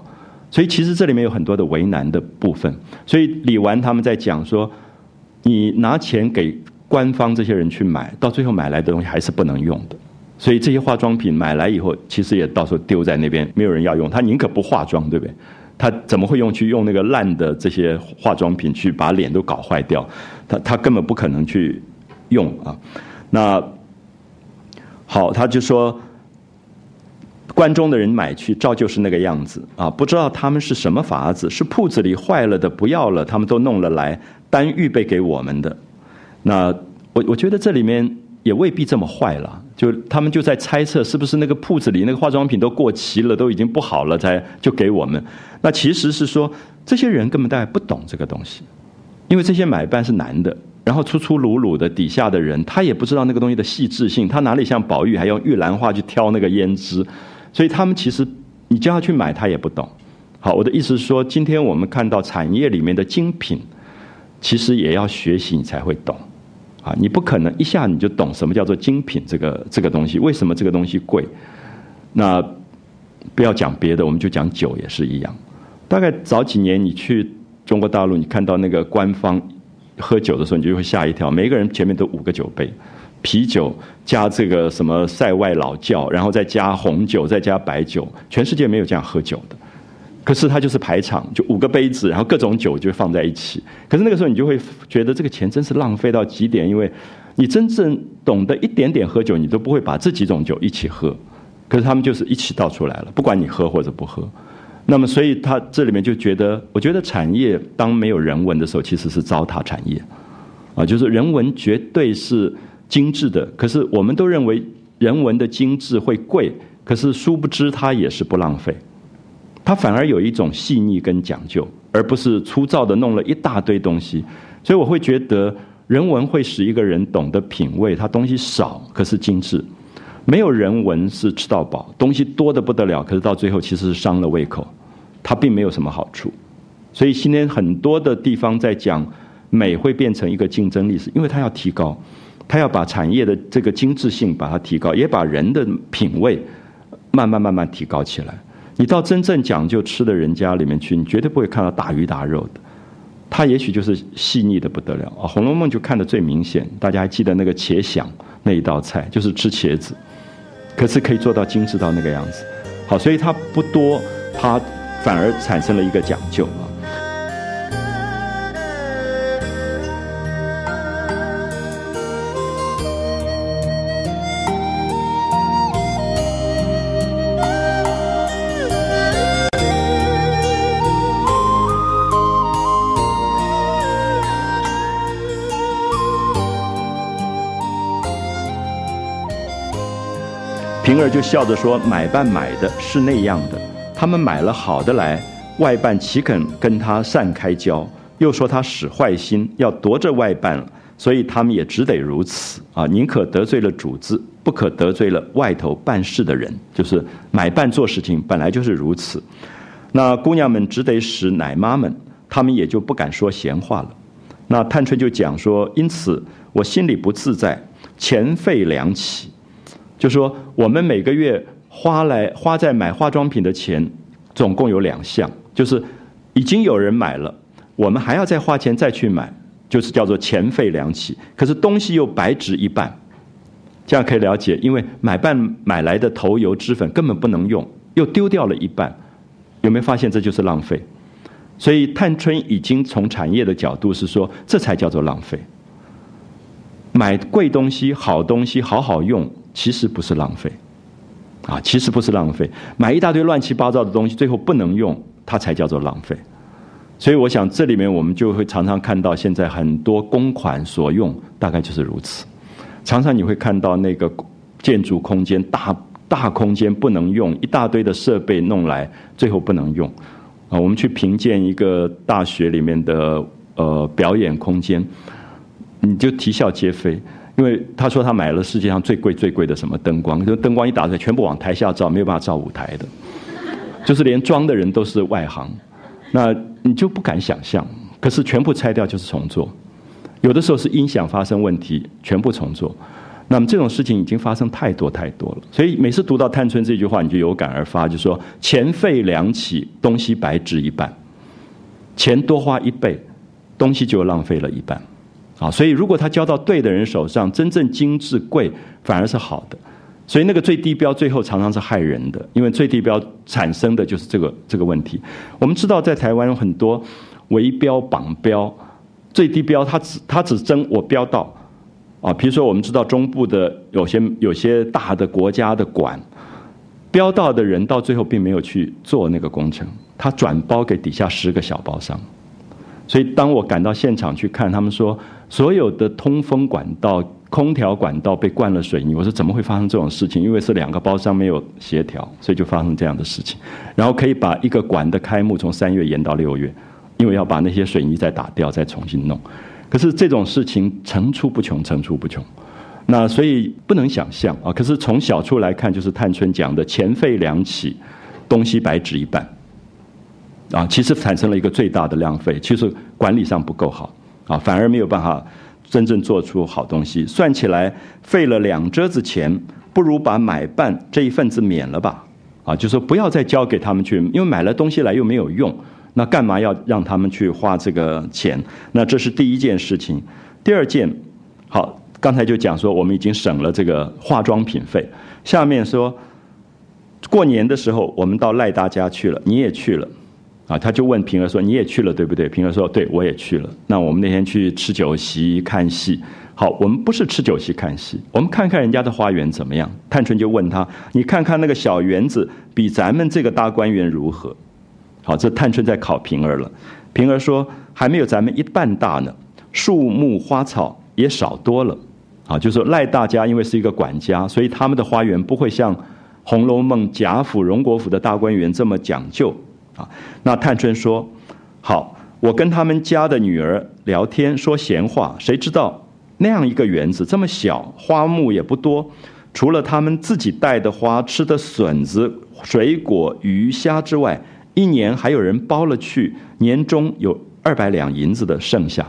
所以其实这里面有很多的为难的部分。所以李纨他们在讲说，你拿钱给官方这些人去买，到最后买来的东西还是不能用的，所以这些化妆品买来以后，其实也到时候丢在那边，没有人要用。他宁可不化妆，对不对？他怎么会用去用那个烂的这些化妆品去把脸都搞坏掉？他他根本不可能去用啊。那好，他就说，关中的人买去，照旧是那个样子啊。不知道他们是什么法子，是铺子里坏了的不要了，他们都弄了来，单预备给我们的。那我我觉得这里面。也未必这么坏了，就他们就在猜测是不是那个铺子里那个化妆品都过期了，都已经不好了，才就给我们。那其实是说，这些人根本大概不懂这个东西，因为这些买办是男的，然后粗粗鲁鲁的底下的人，他也不知道那个东西的细致性，他哪里像宝玉还用玉兰花去挑那个胭脂，所以他们其实你叫他去买，他也不懂。好，我的意思是说，今天我们看到产业里面的精品，其实也要学习，你才会懂。啊，你不可能一下你就懂什么叫做精品这个这个东西，为什么这个东西贵？那不要讲别的，我们就讲酒也是一样。大概早几年你去中国大陆，你看到那个官方喝酒的时候，你就会吓一跳，每个人前面都五个酒杯，啤酒加这个什么塞外老窖，然后再加红酒，再加白酒，全世界没有这样喝酒的。可是他就是排场，就五个杯子，然后各种酒就放在一起。可是那个时候你就会觉得这个钱真是浪费到极点，因为你真正懂得一点点喝酒，你都不会把这几种酒一起喝。可是他们就是一起倒出来了，不管你喝或者不喝。那么所以他这里面就觉得，我觉得产业当没有人文的时候，其实是糟蹋产业。啊，就是人文绝对是精致的，可是我们都认为人文的精致会贵，可是殊不知它也是不浪费。它反而有一种细腻跟讲究，而不是粗糙的弄了一大堆东西。所以我会觉得，人文会使一个人懂得品味，它东西少可是精致；没有人文是吃到饱，东西多的不得了，可是到最后其实是伤了胃口，它并没有什么好处。所以今天很多的地方在讲美会变成一个竞争力，是因为它要提高，它要把产业的这个精致性把它提高，也把人的品味慢慢慢慢提高起来。你到真正讲究吃的人家里面去，你绝对不会看到大鱼大肉的，他也许就是细腻的不得了啊。《红楼梦》就看得最明显，大家还记得那个茄想那一道菜，就是吃茄子，可是可以做到精致到那个样子。好，所以它不多，它反而产生了一个讲究啊。平儿就笑着说：“买办买的是那样的，他们买了好的来，外办岂肯跟他散开交？又说他使坏心，要夺着外办，所以他们也只得如此啊！宁可得罪了主子，不可得罪了外头办事的人。就是买办做事情本来就是如此。那姑娘们只得使奶妈们，他们也就不敢说闲话了。那探春就讲说：因此我心里不自在，钱费两起。”就说我们每个月花来花在买化妆品的钱，总共有两项，就是已经有人买了，我们还要再花钱再去买，就是叫做钱费两起。可是东西又白值一半，这样可以了解，因为买半买来的头油脂粉根本不能用，又丢掉了一半，有没有发现这就是浪费？所以探春已经从产业的角度是说，这才叫做浪费。买贵东西、好东西，好好用。其实不是浪费，啊，其实不是浪费。买一大堆乱七八糟的东西，最后不能用，它才叫做浪费。所以我想，这里面我们就会常常看到，现在很多公款所用，大概就是如此。常常你会看到那个建筑空间大大空间不能用，一大堆的设备弄来，最后不能用。啊，我们去评鉴一个大学里面的呃表演空间，你就啼笑皆非。因为他说他买了世界上最贵最贵的什么灯光，就灯光一打出来，全部往台下照，没有办法照舞台的，就是连装的人都是外行，那你就不敢想象。可是全部拆掉就是重做，有的时候是音响发生问题，全部重做。那么这种事情已经发生太多太多了，所以每次读到探春这句话，你就有感而发，就说钱费两起，东西白值一半，钱多花一倍，东西就浪费了一半。啊，所以如果他交到对的人手上，真正精致贵反而是好的。所以那个最低标最后常常是害人的，因为最低标产生的就是这个这个问题。我们知道在台湾有很多围标绑标，最低标它只它只争我标到，啊，比如说我们知道中部的有些有些大的国家的管，标到的人到最后并没有去做那个工程，他转包给底下十个小包商。所以当我赶到现场去看，他们说所有的通风管道。空调管道被灌了水泥，我说怎么会发生这种事情？因为是两个包商没有协调，所以就发生这样的事情。然后可以把一个管的开幕从三月延到六月，因为要把那些水泥再打掉，再重新弄。可是这种事情层出不穷，层出不穷。那所以不能想象啊。可是从小处来看，就是探春讲的钱费两起，东西白纸一半。啊，其实产生了一个最大的浪费，其实管理上不够好啊，反而没有办法。真正做出好东西，算起来费了两折子钱，不如把买办这一份子免了吧？啊，就说不要再交给他们去，因为买了东西来又没有用，那干嘛要让他们去花这个钱？那这是第一件事情。第二件，好，刚才就讲说我们已经省了这个化妆品费。下面说，过年的时候我们到赖大家去了，你也去了。啊，他就问平儿说：“你也去了对不对？”平儿说：“对，我也去了。”那我们那天去吃酒席看戏。好，我们不是吃酒席看戏，我们看看人家的花园怎么样。探春就问他：“你看看那个小园子比咱们这个大观园如何？”好，这探春在考平儿了。平儿说：“还没有咱们一半大呢，树木花草也少多了。”啊，就说赖大家因为是一个管家，所以他们的花园不会像《红楼梦》贾府、荣国府的大观园这么讲究。啊，那探春说：“好，我跟他们家的女儿聊天说闲话，谁知道那样一个园子这么小，花木也不多，除了他们自己带的花、吃的笋子、水果、鱼虾之外，一年还有人包了去，年终有二百两银子的剩下。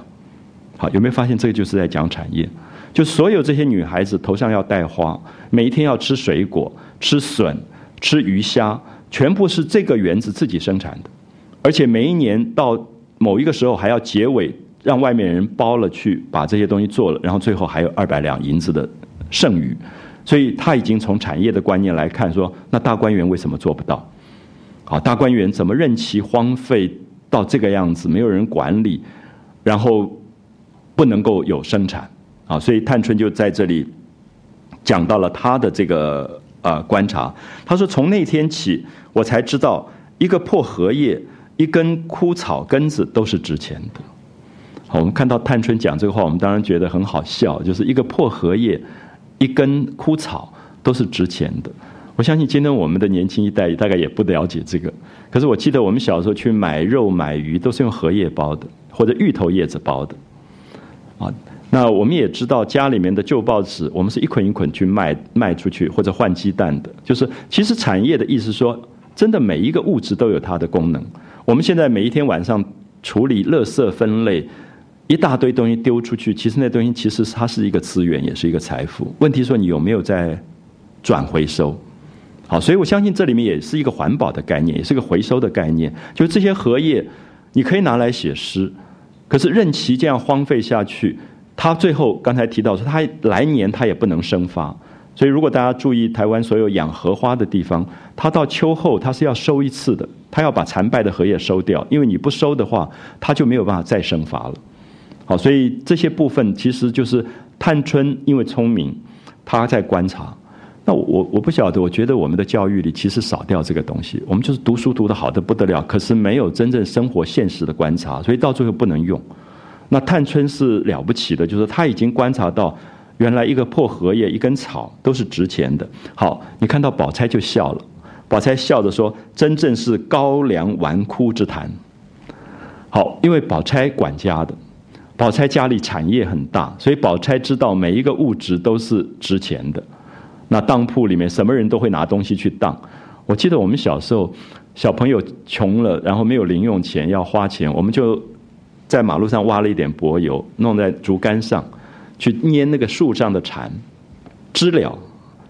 好，有没有发现这个就是在讲产业？就所有这些女孩子头上要戴花，每一天要吃水果、吃笋、吃鱼虾。”全部是这个园子自己生产的，而且每一年到某一个时候还要结尾，让外面人包了去把这些东西做了，然后最后还有二百两银子的剩余，所以他已经从产业的观念来看说，那大观园为什么做不到？好，大观园怎么任其荒废到这个样子，没有人管理，然后不能够有生产啊？所以探春就在这里讲到了他的这个。啊，观察，他说从那天起，我才知道一个破荷叶、一根枯草根子都是值钱的。好，我们看到探春讲这个话，我们当然觉得很好笑，就是一个破荷叶、一根枯草都是值钱的。我相信今天我们的年轻一代大概也不了解这个，可是我记得我们小时候去买肉买鱼都是用荷叶包的，或者芋头叶子包的，啊。那我们也知道，家里面的旧报纸，我们是一捆一捆去卖卖出去，或者换鸡蛋的。就是其实产业的意思说，真的每一个物质都有它的功能。我们现在每一天晚上处理垃圾分类，一大堆东西丢出去，其实那东西其实它是一个资源，也是一个财富。问题说你有没有在转回收？好，所以我相信这里面也是一个环保的概念，也是个回收的概念。就这些荷叶，你可以拿来写诗，可是任其这样荒废下去。它最后刚才提到说，它来年它也不能生发，所以如果大家注意台湾所有养荷花的地方，它到秋后它是要收一次的，它要把残败的荷叶收掉，因为你不收的话，它就没有办法再生发了。好，所以这些部分其实就是探春因为聪明，他在观察。那我我不晓得，我觉得我们的教育里其实少掉这个东西，我们就是读书读得好的不得了，可是没有真正生活现实的观察，所以到最后不能用。那探春是了不起的，就是他已经观察到，原来一个破荷叶、一根草都是值钱的。好，你看到宝钗就笑了，宝钗笑着说：“真正是高粱纨绔之谈。”好，因为宝钗管家的，宝钗家里产业很大，所以宝钗知道每一个物质都是值钱的。那当铺里面什么人都会拿东西去当。我记得我们小时候，小朋友穷了，然后没有零用钱要花钱，我们就。在马路上挖了一点柏油，弄在竹竿上，去粘那个树上的蝉，知了。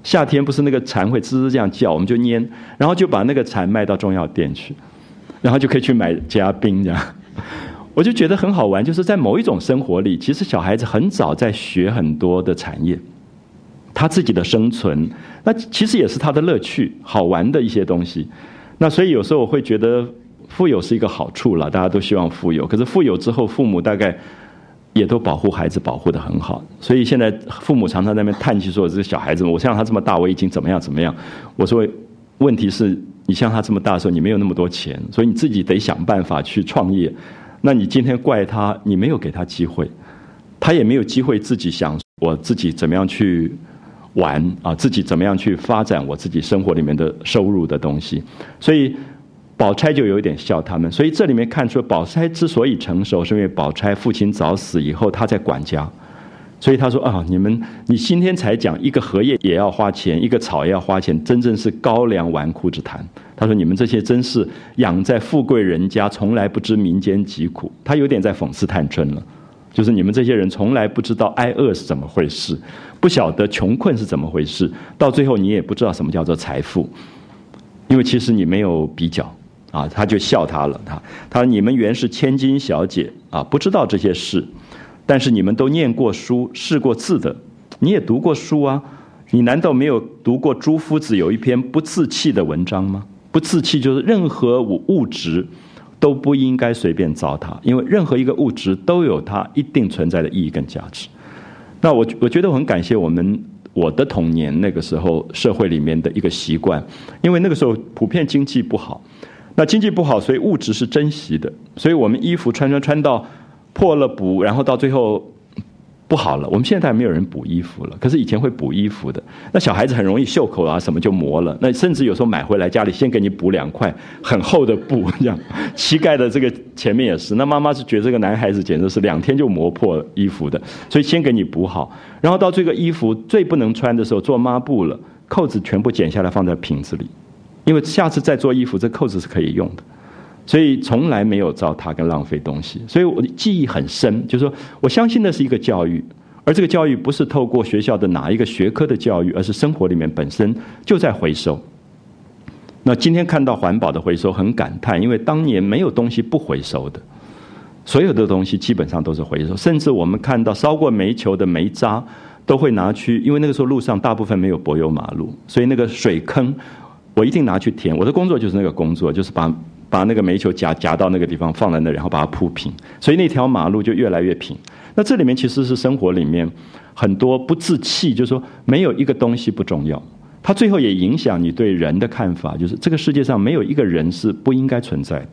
夏天不是那个蝉会吱吱这样叫，我们就粘，然后就把那个蝉卖到中药店去，然后就可以去买加冰这样。我就觉得很好玩，就是在某一种生活里，其实小孩子很早在学很多的产业。他自己的生存，那其实也是他的乐趣，好玩的一些东西。那所以有时候我会觉得，富有是一个好处了，大家都希望富有。可是富有之后，父母大概也都保护孩子，保护的很好。所以现在父母常常在那边叹气说：“这个小孩子，我像他这么大，我已经怎么样怎么样。”我说：“问题是你像他这么大的时候，你没有那么多钱，所以你自己得想办法去创业。那你今天怪他，你没有给他机会，他也没有机会自己想我自己怎么样去。”玩啊，自己怎么样去发展我自己生活里面的收入的东西，所以宝钗就有点笑他们。所以这里面看出宝钗之所以成熟，是因为宝钗父亲早死以后，她在管家，所以他说啊，你们你今天才讲一个荷叶也要花钱，一个草也要花钱，真正是高粱纨绔之谈。他说你们这些真是养在富贵人家，从来不知民间疾苦。他有点在讽刺探春了。就是你们这些人从来不知道挨饿是怎么回事，不晓得穷困是怎么回事，到最后你也不知道什么叫做财富，因为其实你没有比较啊，他就笑他了。他他说你们原是千金小姐啊，不知道这些事，但是你们都念过书，识过字的，你也读过书啊，你难道没有读过朱夫子有一篇不自弃的文章吗？不自弃就是任何物物质。都不应该随便糟蹋，因为任何一个物质都有它一定存在的意义跟价值。那我我觉得我很感谢我们我的童年那个时候社会里面的一个习惯，因为那个时候普遍经济不好，那经济不好，所以物质是珍惜的，所以我们衣服穿穿穿到破了补，然后到最后。不好了，我们现在没有人补衣服了。可是以前会补衣服的。那小孩子很容易袖口啊什么就磨了。那甚至有时候买回来家里先给你补两块很厚的布，这样膝盖的这个前面也是。那妈妈是觉得这个男孩子简直是两天就磨破衣服的，所以先给你补好。然后到这个衣服最不能穿的时候做抹布了，扣子全部剪下来放在瓶子里，因为下次再做衣服这扣子是可以用的。所以从来没有糟蹋跟浪费东西，所以我的记忆很深。就是说，我相信那是一个教育，而这个教育不是透过学校的哪一个学科的教育，而是生活里面本身就在回收。那今天看到环保的回收，很感叹，因为当年没有东西不回收的，所有的东西基本上都是回收，甚至我们看到烧过煤球的煤渣都会拿去，因为那个时候路上大部分没有柏油马路，所以那个水坑我一定拿去填。我的工作就是那个工作，就是把。把那个煤球夹夹到那个地方放在那，然后把它铺平，所以那条马路就越来越平。那这里面其实是生活里面很多不自弃，就是说没有一个东西不重要。它最后也影响你对人的看法，就是这个世界上没有一个人是不应该存在的，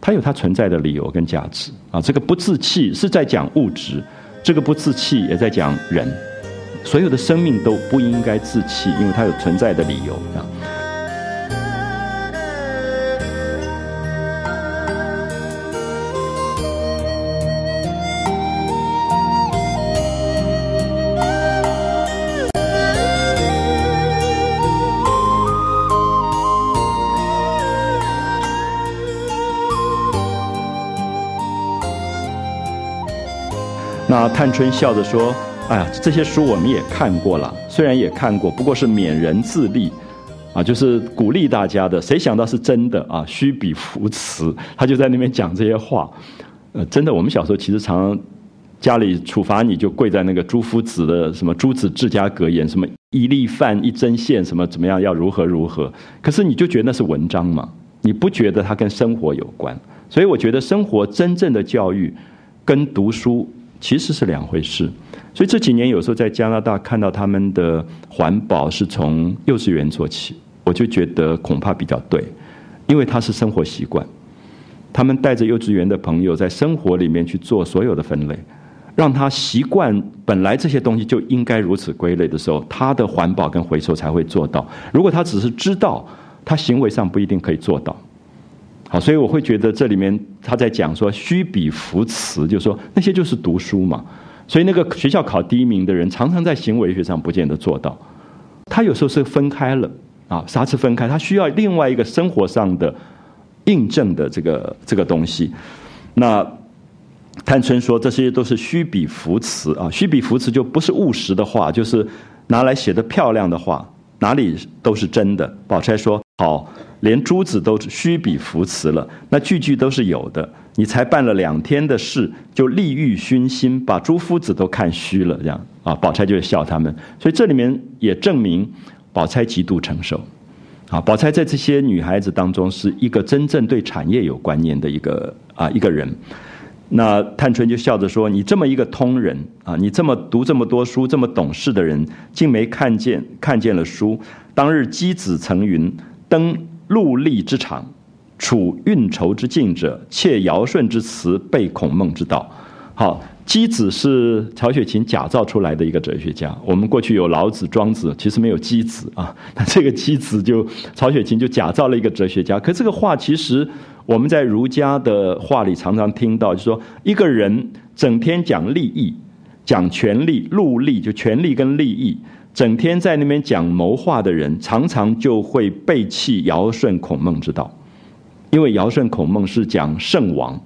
它有它存在的理由跟价值啊。这个不自弃是在讲物质，这个不自弃也在讲人。所有的生命都不应该自弃，因为它有存在的理由啊。啊探春笑着说：“哎呀，这些书我们也看过了，虽然也看过，不过是勉人自立，啊，就是鼓励大家的。谁想到是真的啊？虚笔扶持，他就在那边讲这些话。呃，真的，我们小时候其实常常家里处罚你就跪在那个朱夫子的什么朱子治家格言，什么一粒饭一针线，什么怎么样要如何如何。可是你就觉得那是文章嘛？你不觉得它跟生活有关？所以我觉得生活真正的教育跟读书。”其实是两回事，所以这几年有时候在加拿大看到他们的环保是从幼稚园做起，我就觉得恐怕比较对，因为它是生活习惯。他们带着幼稚园的朋友在生活里面去做所有的分类，让他习惯本来这些东西就应该如此归类的时候，他的环保跟回收才会做到。如果他只是知道，他行为上不一定可以做到。好，所以我会觉得这里面他在讲说虚笔扶持，就是说那些就是读书嘛。所以那个学校考第一名的人，常常在行为学上不见得做到。他有时候是分开了啊，啥是分开？他需要另外一个生活上的印证的这个这个东西。那探春说这些都是虚笔扶持啊，虚笔扶持就不是务实的话，就是拿来写的漂亮的话，哪里都是真的。宝钗说好。连珠子都虚笔扶持了，那句句都是有的。你才办了两天的事，就利欲熏心，把朱夫子都看虚了，这样啊，宝钗就笑他们。所以这里面也证明宝钗极度成熟。啊，宝钗在这些女孩子当中是一个真正对产业有观念的一个啊一个人。那探春就笑着说：“你这么一个通人啊，你这么读这么多书、这么懂事的人，竟没看见看见了书。当日箕子曾云：‘登陆吏之场，处运筹之境者，窃尧舜之词，背孔孟之道。’好。”箕子是曹雪芹假造出来的一个哲学家。我们过去有老子、庄子，其实没有箕子啊。那这个箕子就曹雪芹就假造了一个哲学家。可这个话其实我们在儒家的话里常常听到，就是说一个人整天讲利益、讲权力、戮利就权力跟利益，整天在那边讲谋划的人，常常就会背弃尧舜孔孟之道，因为尧舜孔孟是讲圣王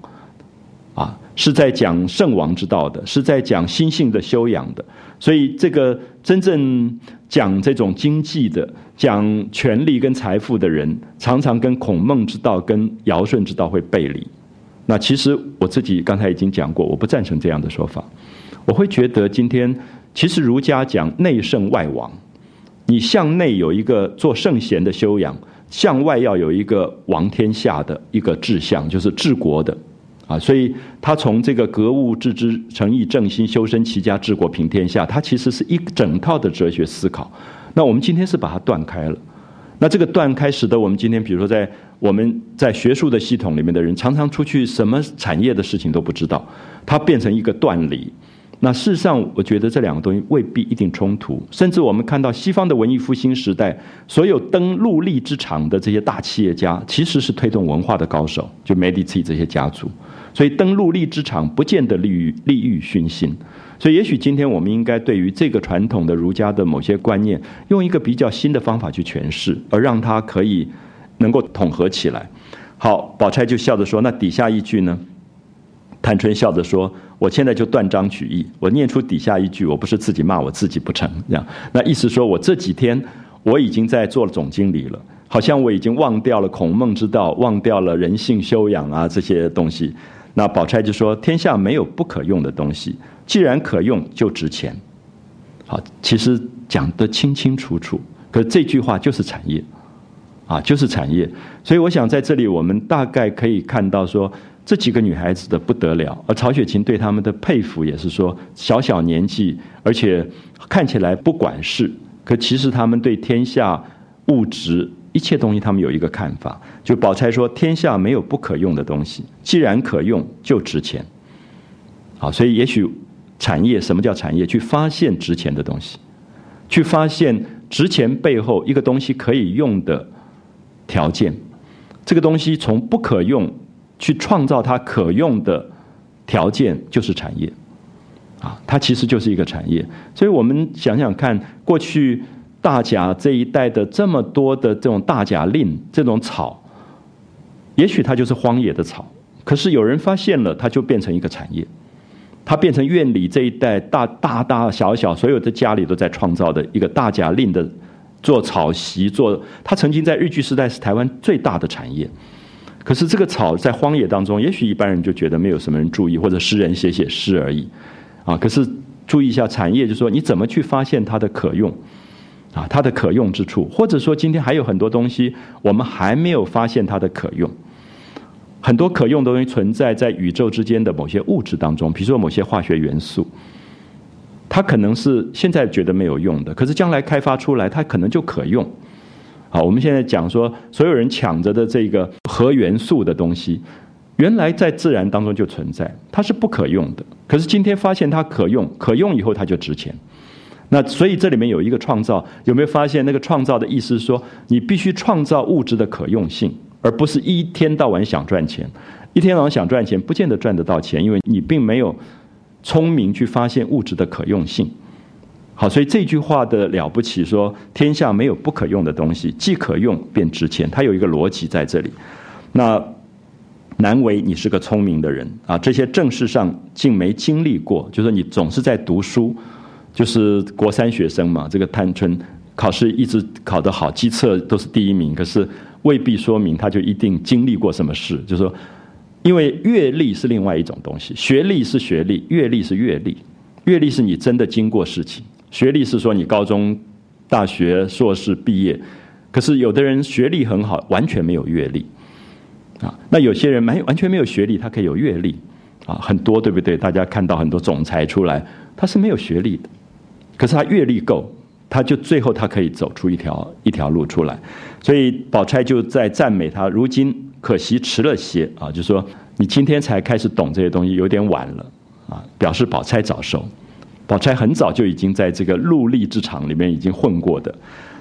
啊。是在讲圣王之道的，是在讲心性的修养的，所以这个真正讲这种经济的、讲权力跟财富的人，常常跟孔孟之道、跟尧舜之道会背离。那其实我自己刚才已经讲过，我不赞成这样的说法。我会觉得今天其实儒家讲内圣外王，你向内有一个做圣贤的修养，向外要有一个王天下的一个志向，就是治国的。啊，所以他从这个格物致知、诚意正心、修身齐家、治国平天下，他其实是一整套的哲学思考。那我们今天是把它断开了。那这个断开，使得我们今天，比如说在我们在学术的系统里面的人，常常出去什么产业的事情都不知道，它变成一个断离。那事实上，我觉得这两个东西未必一定冲突。甚至我们看到西方的文艺复兴时代，所有登陆立之场的这些大企业家，其实是推动文化的高手，就 Medici 这些家族。所以登陆立之场，不见得利于利欲熏心。所以也许今天我们应该对于这个传统的儒家的某些观念，用一个比较新的方法去诠释，而让它可以能够统合起来。好，宝钗就笑着说：“那底下一句呢？”探春笑着说：“我现在就断章取义，我念出底下一句，我不是自己骂我自己不成？这样，那意思说我这几天我已经在做了总经理了，好像我已经忘掉了孔孟之道，忘掉了人性修养啊这些东西。”那宝钗就说：“天下没有不可用的东西，既然可用，就值钱。”好，其实讲得清清楚楚。可这句话就是产业，啊，就是产业。所以我想在这里，我们大概可以看到说，这几个女孩子的不得了，而曹雪芹对他们的佩服也是说，小小年纪，而且看起来不管事，可其实他们对天下物质。一切东西，他们有一个看法，就宝钗说：“天下没有不可用的东西，既然可用，就值钱。”好，所以也许产业，什么叫产业？去发现值钱的东西，去发现值钱背后一个东西可以用的条件。这个东西从不可用去创造它可用的条件，就是产业。啊，它其实就是一个产业。所以我们想想看，过去。大甲这一带的这么多的这种大甲令这种草，也许它就是荒野的草，可是有人发现了，它就变成一个产业，它变成院里这一带大大大小小所有的家里都在创造的一个大甲令的做草席做，它曾经在日据时代是台湾最大的产业，可是这个草在荒野当中，也许一般人就觉得没有什么人注意，或者诗人写写诗而已，啊，可是注意一下产业，就说你怎么去发现它的可用。啊，它的可用之处，或者说今天还有很多东西，我们还没有发现它的可用。很多可用的东西存在在宇宙之间的某些物质当中，比如说某些化学元素，它可能是现在觉得没有用的，可是将来开发出来，它可能就可用。好，我们现在讲说，所有人抢着的这个核元素的东西，原来在自然当中就存在，它是不可用的，可是今天发现它可用，可用以后它就值钱。那所以这里面有一个创造，有没有发现那个创造的意思是说，你必须创造物质的可用性，而不是一天到晚想赚钱。一天到晚想赚钱，不见得赚得到钱，因为你并没有聪明去发现物质的可用性。好，所以这句话的了不起，说天下没有不可用的东西，既可用便值钱。它有一个逻辑在这里。那难为你是个聪明的人啊，这些正事上竟没经历过，就是你总是在读书。就是国三学生嘛，这个探春考试一直考得好，机测都是第一名，可是未必说明他就一定经历过什么事。就是说，因为阅历是另外一种东西，学历是学历，阅历是阅历，阅历是你真的经过事情，学历是说你高中、大学、硕士毕业。可是有的人学历很好，完全没有阅历，啊，那有些人没完全没有学历，他可以有阅历，啊，很多对不对？大家看到很多总裁出来，他是没有学历的，可是他阅历够，他就最后他可以走出一条一条路出来。所以宝钗就在赞美他，如今可惜迟了些啊，就说你今天才开始懂这些东西，有点晚了啊，表示宝钗早熟。宝钗很早就已经在这个陆力之场里面已经混过的。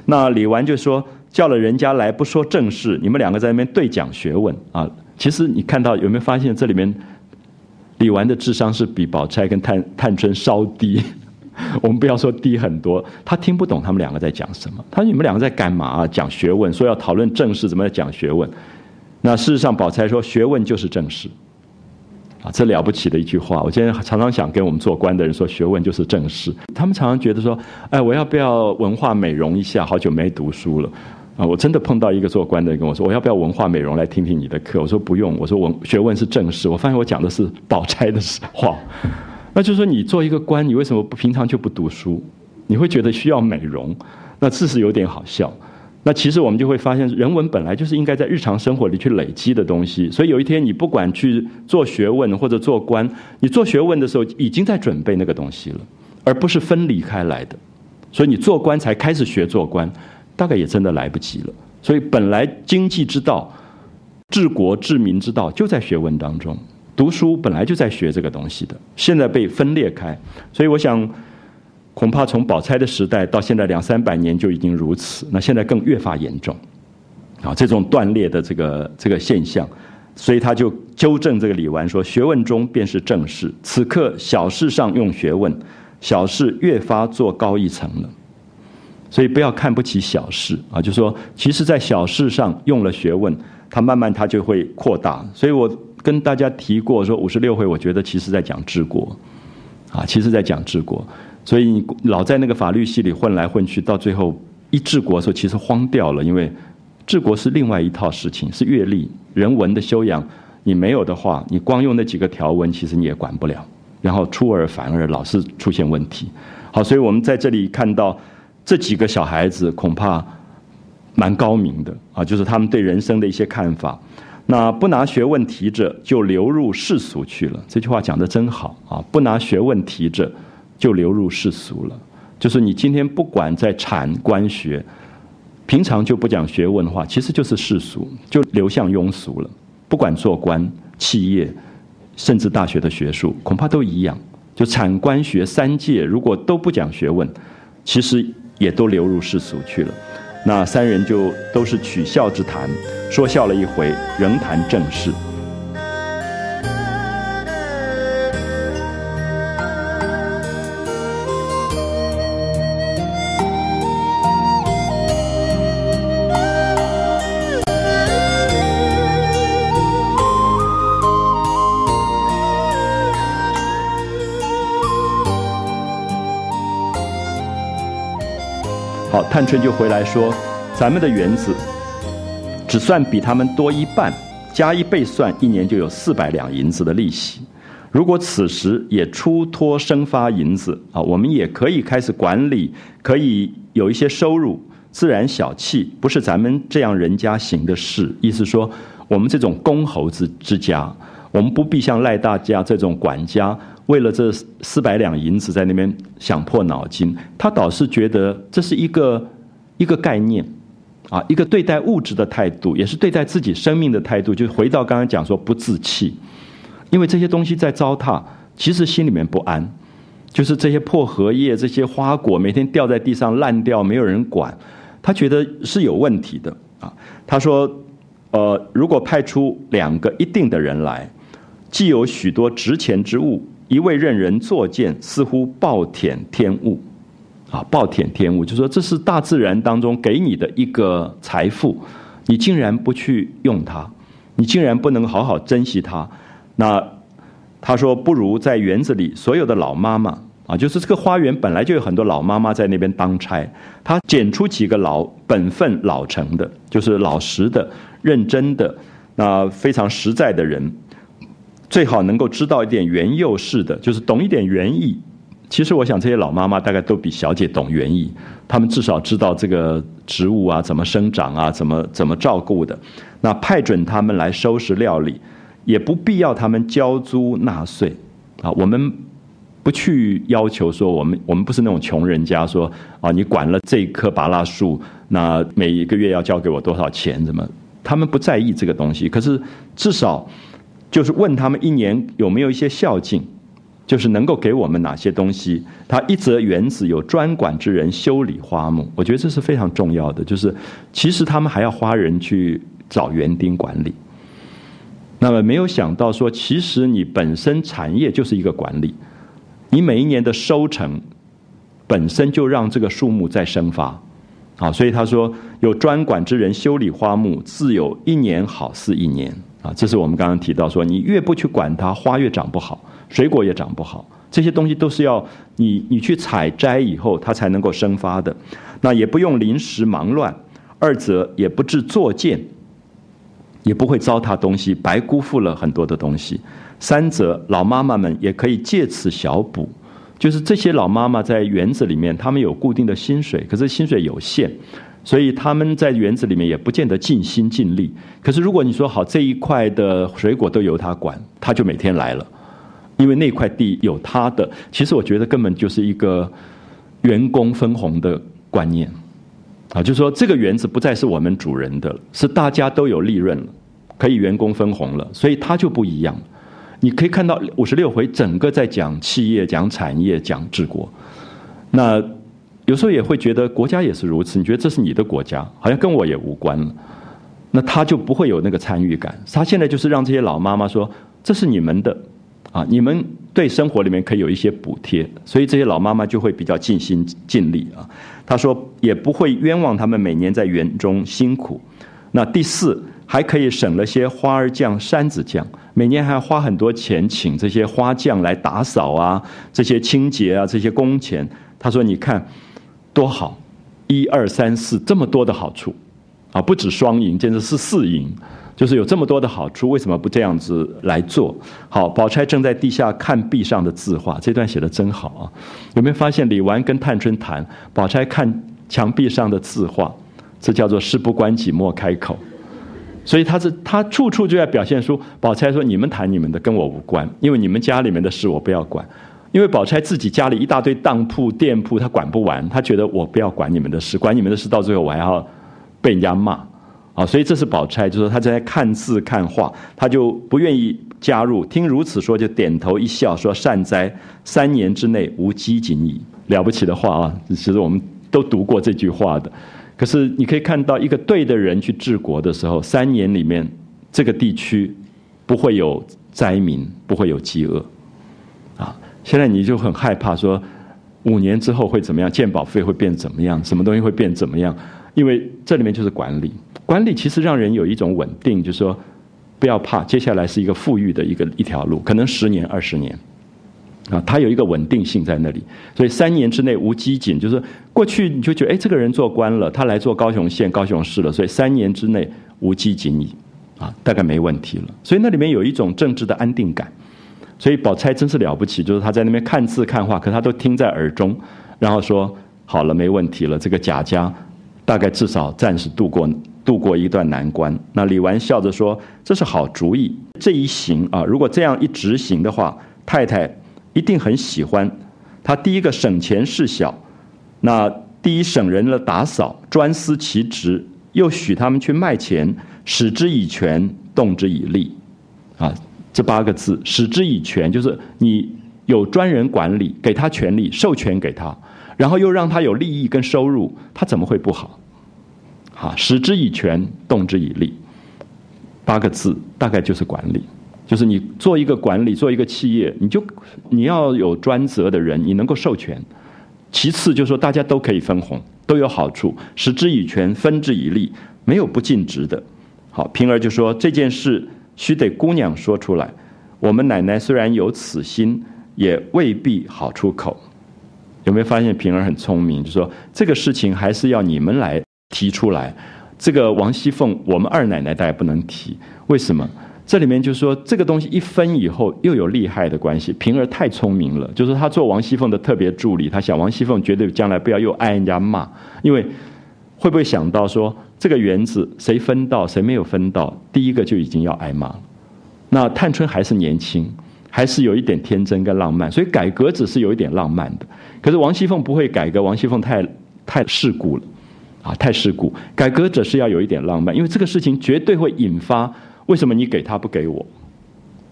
那李纨就说。叫了人家来不说正事，你们两个在那边对讲学问啊！其实你看到有没有发现这里面李纨的智商是比宝钗跟探探春稍低？我们不要说低很多，他听不懂他们两个在讲什么。他说你们两个在干嘛啊？讲学问，说要讨论正事，怎么讲学问？那事实上，宝钗说学问就是正事。啊，这了不起的一句话！我今天常常想跟我们做官的人说，学问就是正事。他们常常觉得说，哎，我要不要文化美容一下？好久没读书了。啊，我真的碰到一个做官的人跟我说：“我要不要文化美容来听听你的课？”我说：“不用。”我说：“文学问是正事。”我发现我讲的是宝钗的话，那就是说你做一个官，你为什么不平常就不读书？你会觉得需要美容，那这是有点好笑。那其实我们就会发现，人文本来就是应该在日常生活里去累积的东西。所以有一天你不管去做学问或者做官，你做学问的时候已经在准备那个东西了，而不是分离开来的。所以你做官才开始学做官。大概也真的来不及了，所以本来经济之道、治国治民之道就在学问当中，读书本来就在学这个东西的，现在被分裂开，所以我想，恐怕从宝钗的时代到现在两三百年就已经如此，那现在更越发严重，啊，这种断裂的这个这个现象，所以他就纠正这个李纨说：学问中便是正事，此刻小事上用学问，小事越发做高一层了。所以不要看不起小事啊！就说，其实，在小事上用了学问，它慢慢它就会扩大。所以我跟大家提过说，五十六回，我觉得其实在讲治国，啊，其实在讲治国。所以你老在那个法律系里混来混去，到最后一治国的时候，其实荒掉了。因为治国是另外一套事情，是阅历、人文的修养。你没有的话，你光用那几个条文，其实你也管不了。然后出尔反尔，老是出现问题。好，所以我们在这里看到。这几个小孩子恐怕蛮高明的啊，就是他们对人生的一些看法。那不拿学问提着，就流入世俗去了。这句话讲的真好啊！不拿学问提着，就流入世俗了。就是你今天不管在产官学，平常就不讲学问的话，其实就是世俗，就流向庸俗了。不管做官、企业，甚至大学的学术，恐怕都一样。就产官学三界，如果都不讲学问，其实。也都流入世俗去了，那三人就都是取笑之谈，说笑了一回，仍谈正事。就回来说：“咱们的园子只算比他们多一半，加一倍算，一年就有四百两银子的利息。如果此时也出托生发银子啊，我们也可以开始管理，可以有一些收入，自然小气不是咱们这样人家行的事。意思说，我们这种公侯之之家，我们不必像赖大家这种管家。”为了这四百两银子在那边想破脑筋，他倒是觉得这是一个一个概念，啊，一个对待物质的态度，也是对待自己生命的态度。就回到刚刚讲说不自弃，因为这些东西在糟蹋，其实心里面不安。就是这些破荷叶、这些花果，每天掉在地上烂掉，没有人管，他觉得是有问题的啊。他说，呃，如果派出两个一定的人来，既有许多值钱之物。一味任人作践，似乎暴殄天物，啊，暴殄天物，就说这是大自然当中给你的一个财富，你竟然不去用它，你竟然不能好好珍惜它。那他说，不如在园子里所有的老妈妈啊，就是这个花园本来就有很多老妈妈在那边当差，他拣出几个老本分、老成的，就是老实的、认真的，那非常实在的人。最好能够知道一点园囿事的，就是懂一点园艺，其实我想这些老妈妈大概都比小姐懂园艺，她们至少知道这个植物啊怎么生长啊，怎么怎么照顾的。那派准他们来收拾料理，也不必要他们交租纳税啊。我们不去要求说，我们我们不是那种穷人家，说啊你管了这棵芭拉树，那每一个月要交给我多少钱？怎么？他们不在意这个东西，可是至少就是问他们一年有没有一些孝敬。就是能够给我们哪些东西？他一则园子有专管之人修理花木，我觉得这是非常重要的。就是其实他们还要花人去找园丁管理。那么没有想到说，其实你本身产业就是一个管理，你每一年的收成本身就让这个树木在生发。啊，所以他说有专管之人修理花木，自有一年好似一年。啊，这是我们刚刚提到说，你越不去管它，花越长不好。水果也长不好，这些东西都是要你你去采摘以后，它才能够生发的。那也不用临时忙乱，二则也不致作践，也不会糟蹋东西，白辜负了很多的东西。三则老妈妈们也可以借此小补，就是这些老妈妈在园子里面，他们有固定的薪水，可是薪水有限，所以他们在园子里面也不见得尽心尽力。可是如果你说好这一块的水果都由他管，他就每天来了。因为那块地有他的，其实我觉得根本就是一个员工分红的观念，啊，就是说这个园子不再是我们主人的，是大家都有利润了，可以员工分红了，所以它就不一样。你可以看到五十六回整个在讲企业、讲产业、讲治国，那有时候也会觉得国家也是如此，你觉得这是你的国家，好像跟我也无关了，那他就不会有那个参与感。他现在就是让这些老妈妈说，这是你们的。啊，你们对生活里面可以有一些补贴，所以这些老妈妈就会比较尽心尽力啊。她说也不会冤枉他们每年在园中辛苦。那第四还可以省了些花儿匠、山子匠，每年还要花很多钱请这些花匠来打扫啊，这些清洁啊，这些工钱。她说你看多好，一二三四这么多的好处啊，不止双赢，简直是四赢。就是有这么多的好处，为什么不这样子来做？好，宝钗正在地下看壁上的字画，这段写的真好啊！有没有发现李纨跟探春谈，宝钗看墙壁上的字画，这叫做事不关己莫开口。所以他是他处处就在表现出，宝钗说你们谈你们的，跟我无关，因为你们家里面的事我不要管。因为宝钗自己家里一大堆当铺店铺，她管不完，她觉得我不要管你们的事，管你们的事到最后我还要被人家骂。啊，所以这是宝钗，就说她在看字看画，她就不愿意加入。听如此说，就点头一笑，说：“善哉，三年之内无饥馑矣。”了不起的话啊！其实我们都读过这句话的。可是你可以看到，一个对的人去治国的时候，三年里面这个地区不会有灾民，不会有饥饿。啊，现在你就很害怕说，五年之后会怎么样？鉴保费会变怎么样？什么东西会变怎么样？因为这里面就是管理。管理其实让人有一种稳定，就是说，不要怕，接下来是一个富裕的一个一条路，可能十年、二十年，啊，它有一个稳定性在那里。所以三年之内无机警，就是过去你就觉得，哎，这个人做官了，他来做高雄县、高雄市了，所以三年之内无机警矣，啊，大概没问题了。所以那里面有一种政治的安定感。所以宝钗真是了不起，就是他在那边看字看画，可他都听在耳中，然后说好了，没问题了，这个贾家大概至少暂时度过。度过一段难关。那李纨笑着说：“这是好主意，这一行啊，如果这样一执行的话，太太一定很喜欢。他第一个省钱事小，那第一省人的打扫，专司其职，又许他们去卖钱，使之以权，动之以利。啊，这八个字，使之以权，就是你有专人管理，给他权利，授权给他，然后又让他有利益跟收入，他怎么会不好？”啊，使之以权，动之以利，八个字大概就是管理，就是你做一个管理，做一个企业，你就你要有专责的人，你能够授权。其次就是说大家都可以分红，都有好处，使之以权，分之以利，没有不尽职的。好，平儿就说这件事须得姑娘说出来，我们奶奶虽然有此心，也未必好出口。有没有发现平儿很聪明？就说这个事情还是要你们来。提出来，这个王熙凤，我们二奶奶大家不能提，为什么？这里面就是说，这个东西一分以后又有利害的关系。平儿太聪明了，就是他做王熙凤的特别助理，他想王熙凤绝对将来不要又挨人家骂，因为会不会想到说这个园子谁分到谁没有分到，第一个就已经要挨骂了。那探春还是年轻，还是有一点天真跟浪漫，所以改革只是有一点浪漫的。可是王熙凤不会改革，王熙凤太太世故了，啊，太世故。改革者是要有一点浪漫，因为这个事情绝对会引发。为什么你给他不给我？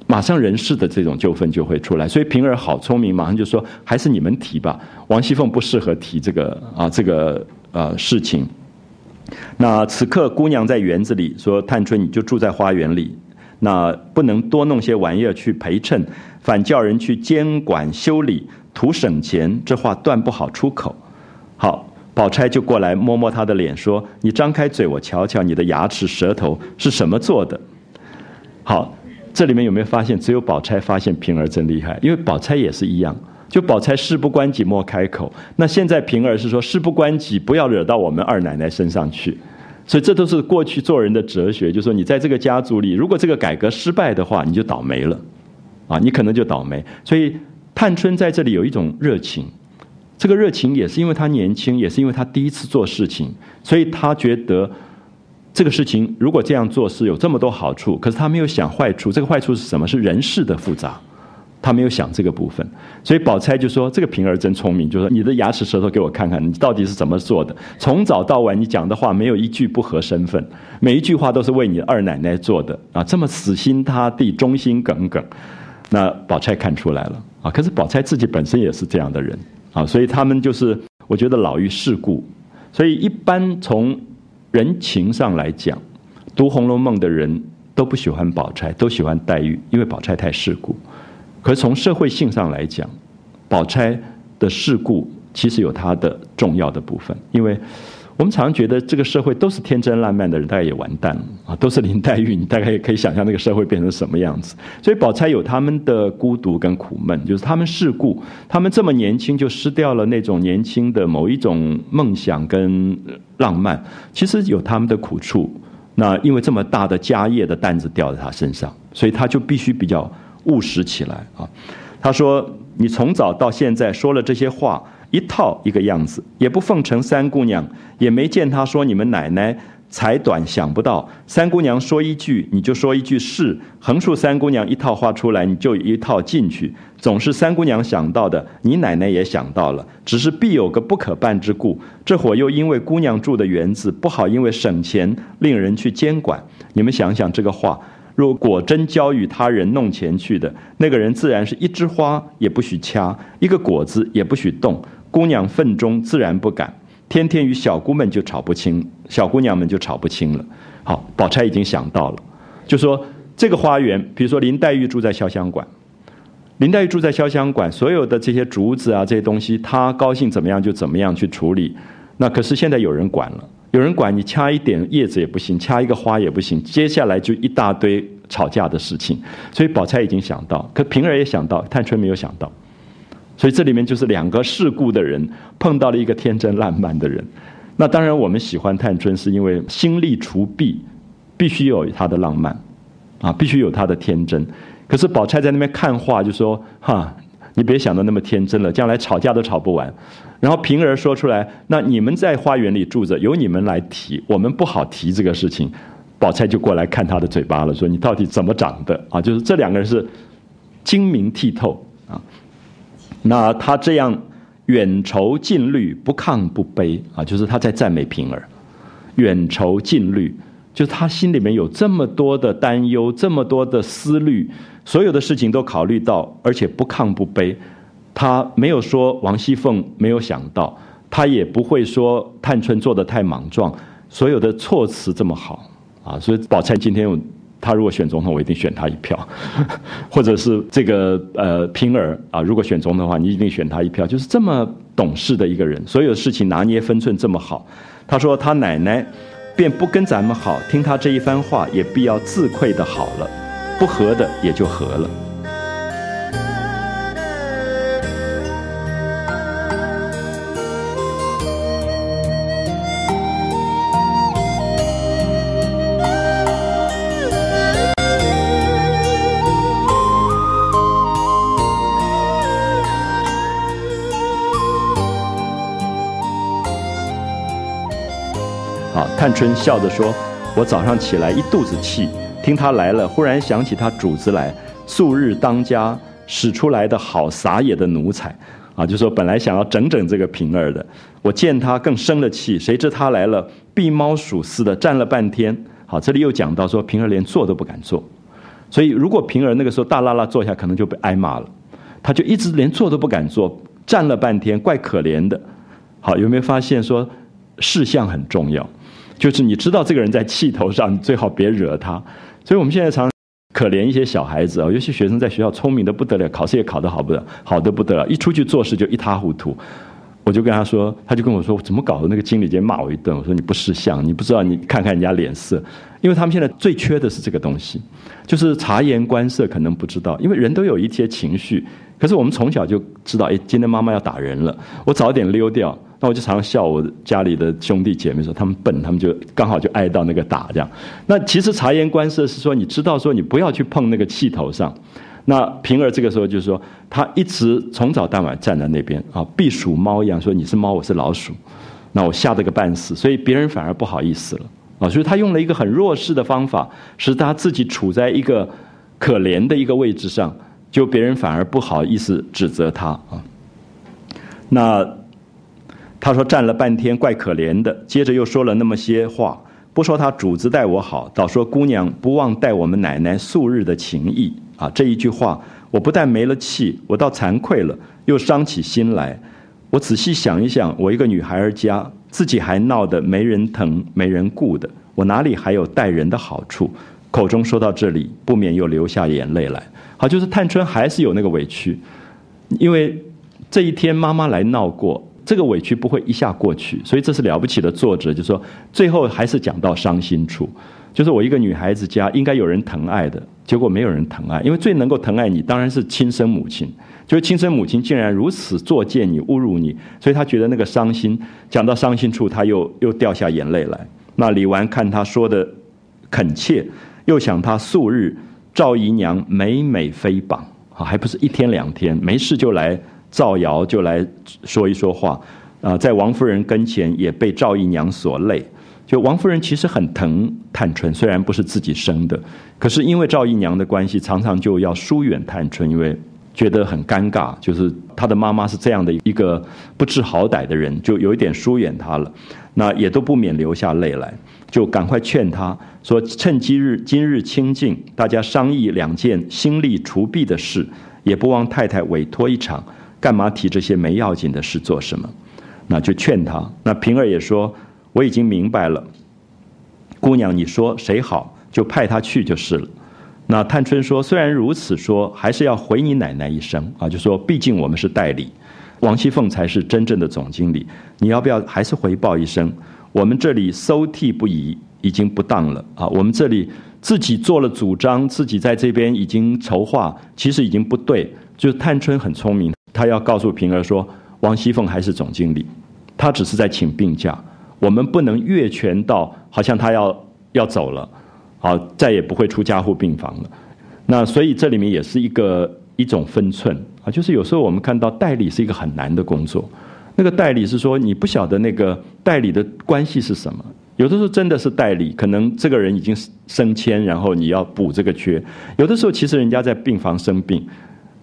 马上人事的这种纠纷就会出来，所以平儿好聪明，马上就说还是你们提吧。王熙凤不适合提这个啊，这个呃事情。那此刻姑娘在园子里说：“探春你就住在花园里，那不能多弄些玩意儿去陪衬，反叫人去监管修理，图省钱。”这话断不好出口。好。宝钗就过来摸摸她的脸，说：“你张开嘴，我瞧瞧你的牙齿、舌头是什么做的。”好，这里面有没有发现？只有宝钗发现平儿真厉害，因为宝钗也是一样。就宝钗事不关己莫开口，那现在平儿是说事不关己，不要惹到我们二奶奶身上去。所以这都是过去做人的哲学，就是说你在这个家族里，如果这个改革失败的话，你就倒霉了，啊，你可能就倒霉。所以探春在这里有一种热情。这个热情也是因为他年轻，也是因为他第一次做事情，所以他觉得这个事情如果这样做是有这么多好处，可是他没有想坏处。这个坏处是什么？是人事的复杂，他没有想这个部分。所以宝钗就说：“这个平儿真聪明，就说你的牙齿舌头给我看看，你到底是怎么做的？从早到晚你讲的话没有一句不合身份，每一句话都是为你二奶奶做的啊！这么死心塌地、忠心耿耿，那宝钗看出来了啊！可是宝钗自己本身也是这样的人。”啊，所以他们就是，我觉得老于世故，所以一般从人情上来讲，读《红楼梦》的人都不喜欢宝钗，都喜欢黛玉，因为宝钗太世故。可是从社会性上来讲，宝钗的世故其实有它的重要的部分，因为。我们常常觉得这个社会都是天真烂漫的人，大概也完蛋了啊！都是林黛玉，你大概也可以想象那个社会变成什么样子。所以宝钗有他们的孤独跟苦闷，就是他们世故，他们这么年轻就失掉了那种年轻的某一种梦想跟浪漫，其实有他们的苦处。那因为这么大的家业的担子掉在他身上，所以他就必须比较务实起来啊。他说：“你从早到现在说了这些话。”一套一个样子，也不奉承三姑娘，也没见她说你们奶奶才短想不到。三姑娘说一句，你就说一句是；横竖三姑娘一套话出来，你就一套进去。总是三姑娘想到的，你奶奶也想到了，只是必有个不可办之故。这会儿又因为姑娘住的园子不好，因为省钱令人去监管。你们想想这个话。若果真交与他人弄钱去的，那个人自然是一枝花也不许掐，一个果子也不许动。姑娘愤中自然不敢，天天与小姑们就吵不清，小姑娘们就吵不清了。好，宝钗已经想到了，就说这个花园，比如说林黛玉住在潇湘馆，林黛玉住在潇湘馆，所有的这些竹子啊这些东西，她高兴怎么样就怎么样去处理。那可是现在有人管了。有人管你掐一点叶子也不行，掐一个花也不行，接下来就一大堆吵架的事情。所以宝钗已经想到，可平儿也想到，探春没有想到。所以这里面就是两个世故的人碰到了一个天真烂漫的人。那当然，我们喜欢探春是因为心力除弊，必须有她的浪漫，啊，必须有她的天真。可是宝钗在那边看话，就说：“哈，你别想的那么天真了，将来吵架都吵不完。”然后平儿说出来：“那你们在花园里住着，由你们来提，我们不好提这个事情。”宝钗就过来看他的嘴巴了，说：“你到底怎么长的？”啊，就是这两个人是精明剔透啊。那他这样远愁近虑，不亢不悲啊，就是他在赞美平儿。远愁近虑，就是他心里面有这么多的担忧，这么多的思虑，所有的事情都考虑到，而且不亢不悲。他没有说王熙凤没有想到，他也不会说探春做的太莽撞，所有的措辞这么好啊，所以宝钗今天他如果选总统，我一定选他一票，或者是这个呃平儿啊，如果选总统的话，你一定选他一票，就是这么懂事的一个人，所有事情拿捏分寸这么好。他说他奶奶便不跟咱们好，听他这一番话也必要自愧的好了，不和的也就和了。探春笑着说：“我早上起来一肚子气，听他来了，忽然想起他主子来，素日当家使出来的好撒野的奴才，啊，就说本来想要整整这个平儿的，我见他更生了气，谁知他来了，避猫鼠似的站了半天。好，这里又讲到说平儿连坐都不敢坐，所以如果平儿那个时候大拉拉坐下，可能就被挨骂了。他就一直连坐都不敢坐，站了半天，怪可怜的。好，有没有发现说事项很重要？就是你知道这个人在气头上，你最好别惹他。所以我们现在常可怜一些小孩子啊，尤其学生在学校聪明的不得了，考试也考得好不得，好的不得了，一出去做事就一塌糊涂。我就跟他说，他就跟我说怎么搞的？那个经理直接骂我一顿。我说你不识相，你不知道你看看人家脸色，因为他们现在最缺的是这个东西，就是察言观色，可能不知道，因为人都有一些情绪。可是我们从小就知道，哎，今天妈妈要打人了，我早点溜掉。那我就常常笑我家里的兄弟姐妹说他们笨，他们就刚好就挨到那个打这样。那其实察言观色是说，你知道说你不要去碰那个气头上。那平儿这个时候就是说，他一直从早到晚站在那边啊，避鼠猫一样说你是猫，我是老鼠。那我吓得个半死，所以别人反而不好意思了啊。所以他用了一个很弱势的方法，使他自己处在一个可怜的一个位置上，就别人反而不好意思指责他啊。那。他说站了半天，怪可怜的。接着又说了那么些话，不说他主子待我好，倒说姑娘不忘待我们奶奶素日的情谊啊。这一句话，我不但没了气，我倒惭愧了，又伤起心来。我仔细想一想，我一个女孩儿家，自己还闹得没人疼、没人顾的，我哪里还有待人的好处？口中说到这里，不免又流下眼泪来。好，就是探春还是有那个委屈，因为这一天妈妈来闹过。这个委屈不会一下过去，所以这是了不起的作者，就是说最后还是讲到伤心处，就是我一个女孩子家应该有人疼爱的，结果没有人疼爱，因为最能够疼爱你当然是亲生母亲，就是亲生母亲竟然如此作践你、侮辱你，所以他觉得那个伤心，讲到伤心处，他又又掉下眼泪来。那李纨看他说的恳切，又想他素日赵姨娘每每飞榜啊，还不是一天两天，没事就来。造谣就来说一说话，啊，在王夫人跟前也被赵姨娘所累。就王夫人其实很疼探春，虽然不是自己生的，可是因为赵姨娘的关系，常常就要疏远探春，因为觉得很尴尬。就是她的妈妈是这样的一个不知好歹的人，就有一点疏远她了。那也都不免流下泪来，就赶快劝她说：“趁今日今日清静，大家商议两件心力除弊的事，也不忘太太委托一场。”干嘛提这些没要紧的事做什么？那就劝他。那平儿也说：“我已经明白了，姑娘，你说谁好就派他去就是了。”那探春说：“虽然如此说，还是要回你奶奶一声啊，就说毕竟我们是代理，王熙凤才是真正的总经理，你要不要还是回报一声？我们这里搜替不已，已经不当了啊！我们这里自己做了主张，自己在这边已经筹划，其实已经不对。就探春很聪明。”他要告诉平儿说，王熙凤还是总经理，他只是在请病假，我们不能越权到好像他要要走了，好再也不会出加护病房了。那所以这里面也是一个一种分寸啊，就是有时候我们看到代理是一个很难的工作，那个代理是说你不晓得那个代理的关系是什么，有的时候真的是代理，可能这个人已经升迁，然后你要补这个缺，有的时候其实人家在病房生病。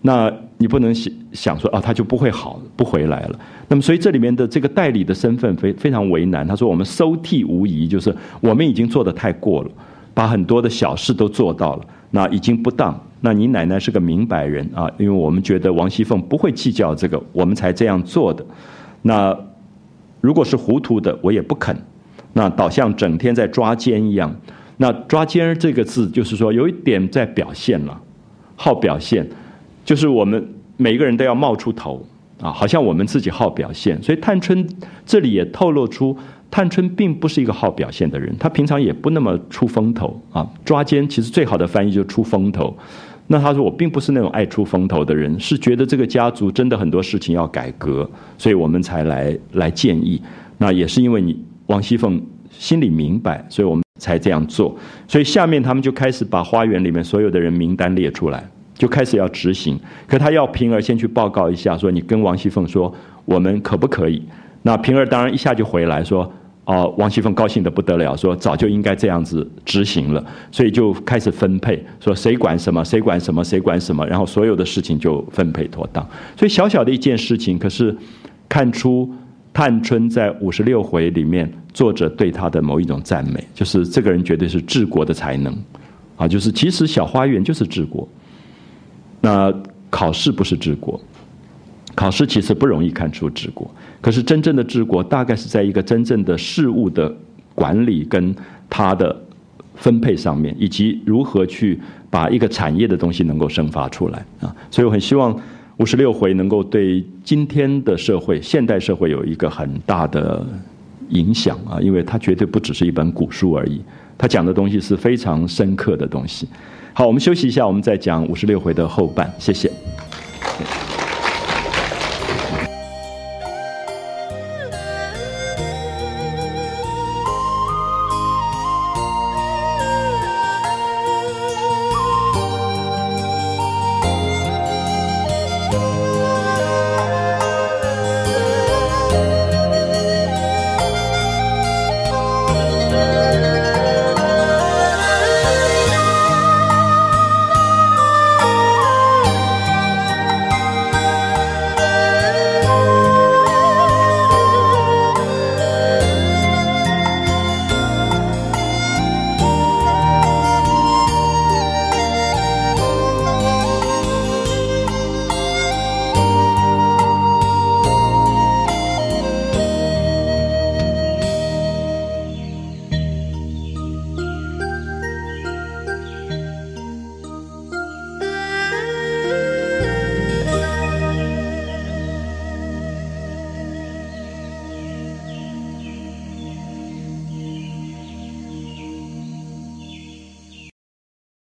那你不能想想说啊，他就不会好，不回来了。那么，所以这里面的这个代理的身份非非常为难。他说：“我们收替无疑，就是我们已经做的太过了，把很多的小事都做到了，那已经不当。那你奶奶是个明白人啊，因为我们觉得王熙凤不会计较这个，我们才这样做的。那如果是糊涂的，我也不肯。那倒像整天在抓奸一样。那抓奸这个字，就是说有一点在表现了，好表现。”就是我们每一个人都要冒出头啊，好像我们自己好表现，所以探春这里也透露出，探春并不是一个好表现的人，她平常也不那么出风头啊。抓奸其实最好的翻译就是出风头。那他说我并不是那种爱出风头的人，是觉得这个家族真的很多事情要改革，所以我们才来来建议。那也是因为你王熙凤心里明白，所以我们才这样做。所以下面他们就开始把花园里面所有的人名单列出来。就开始要执行，可他要平儿先去报告一下，说你跟王熙凤说，我们可不可以？那平儿当然一下就回来说，哦，王熙凤高兴的不得了，说早就应该这样子执行了，所以就开始分配，说谁管什么，谁管什么，谁管什么，然后所有的事情就分配妥当。所以小小的一件事情，可是看出探春在五十六回里面作者对她的某一种赞美，就是这个人绝对是治国的才能，啊，就是其实小花园就是治国，那考试不是治国。考试其实不容易看出治国，可是真正的治国大概是在一个真正的事物的管理跟它的分配上面，以及如何去把一个产业的东西能够生发出来啊。所以我很希望五十六回能够对今天的社会、现代社会有一个很大的影响啊，因为它绝对不只是一本古书而已，它讲的东西是非常深刻的东西。好，我们休息一下，我们再讲五十六回的后半，谢谢。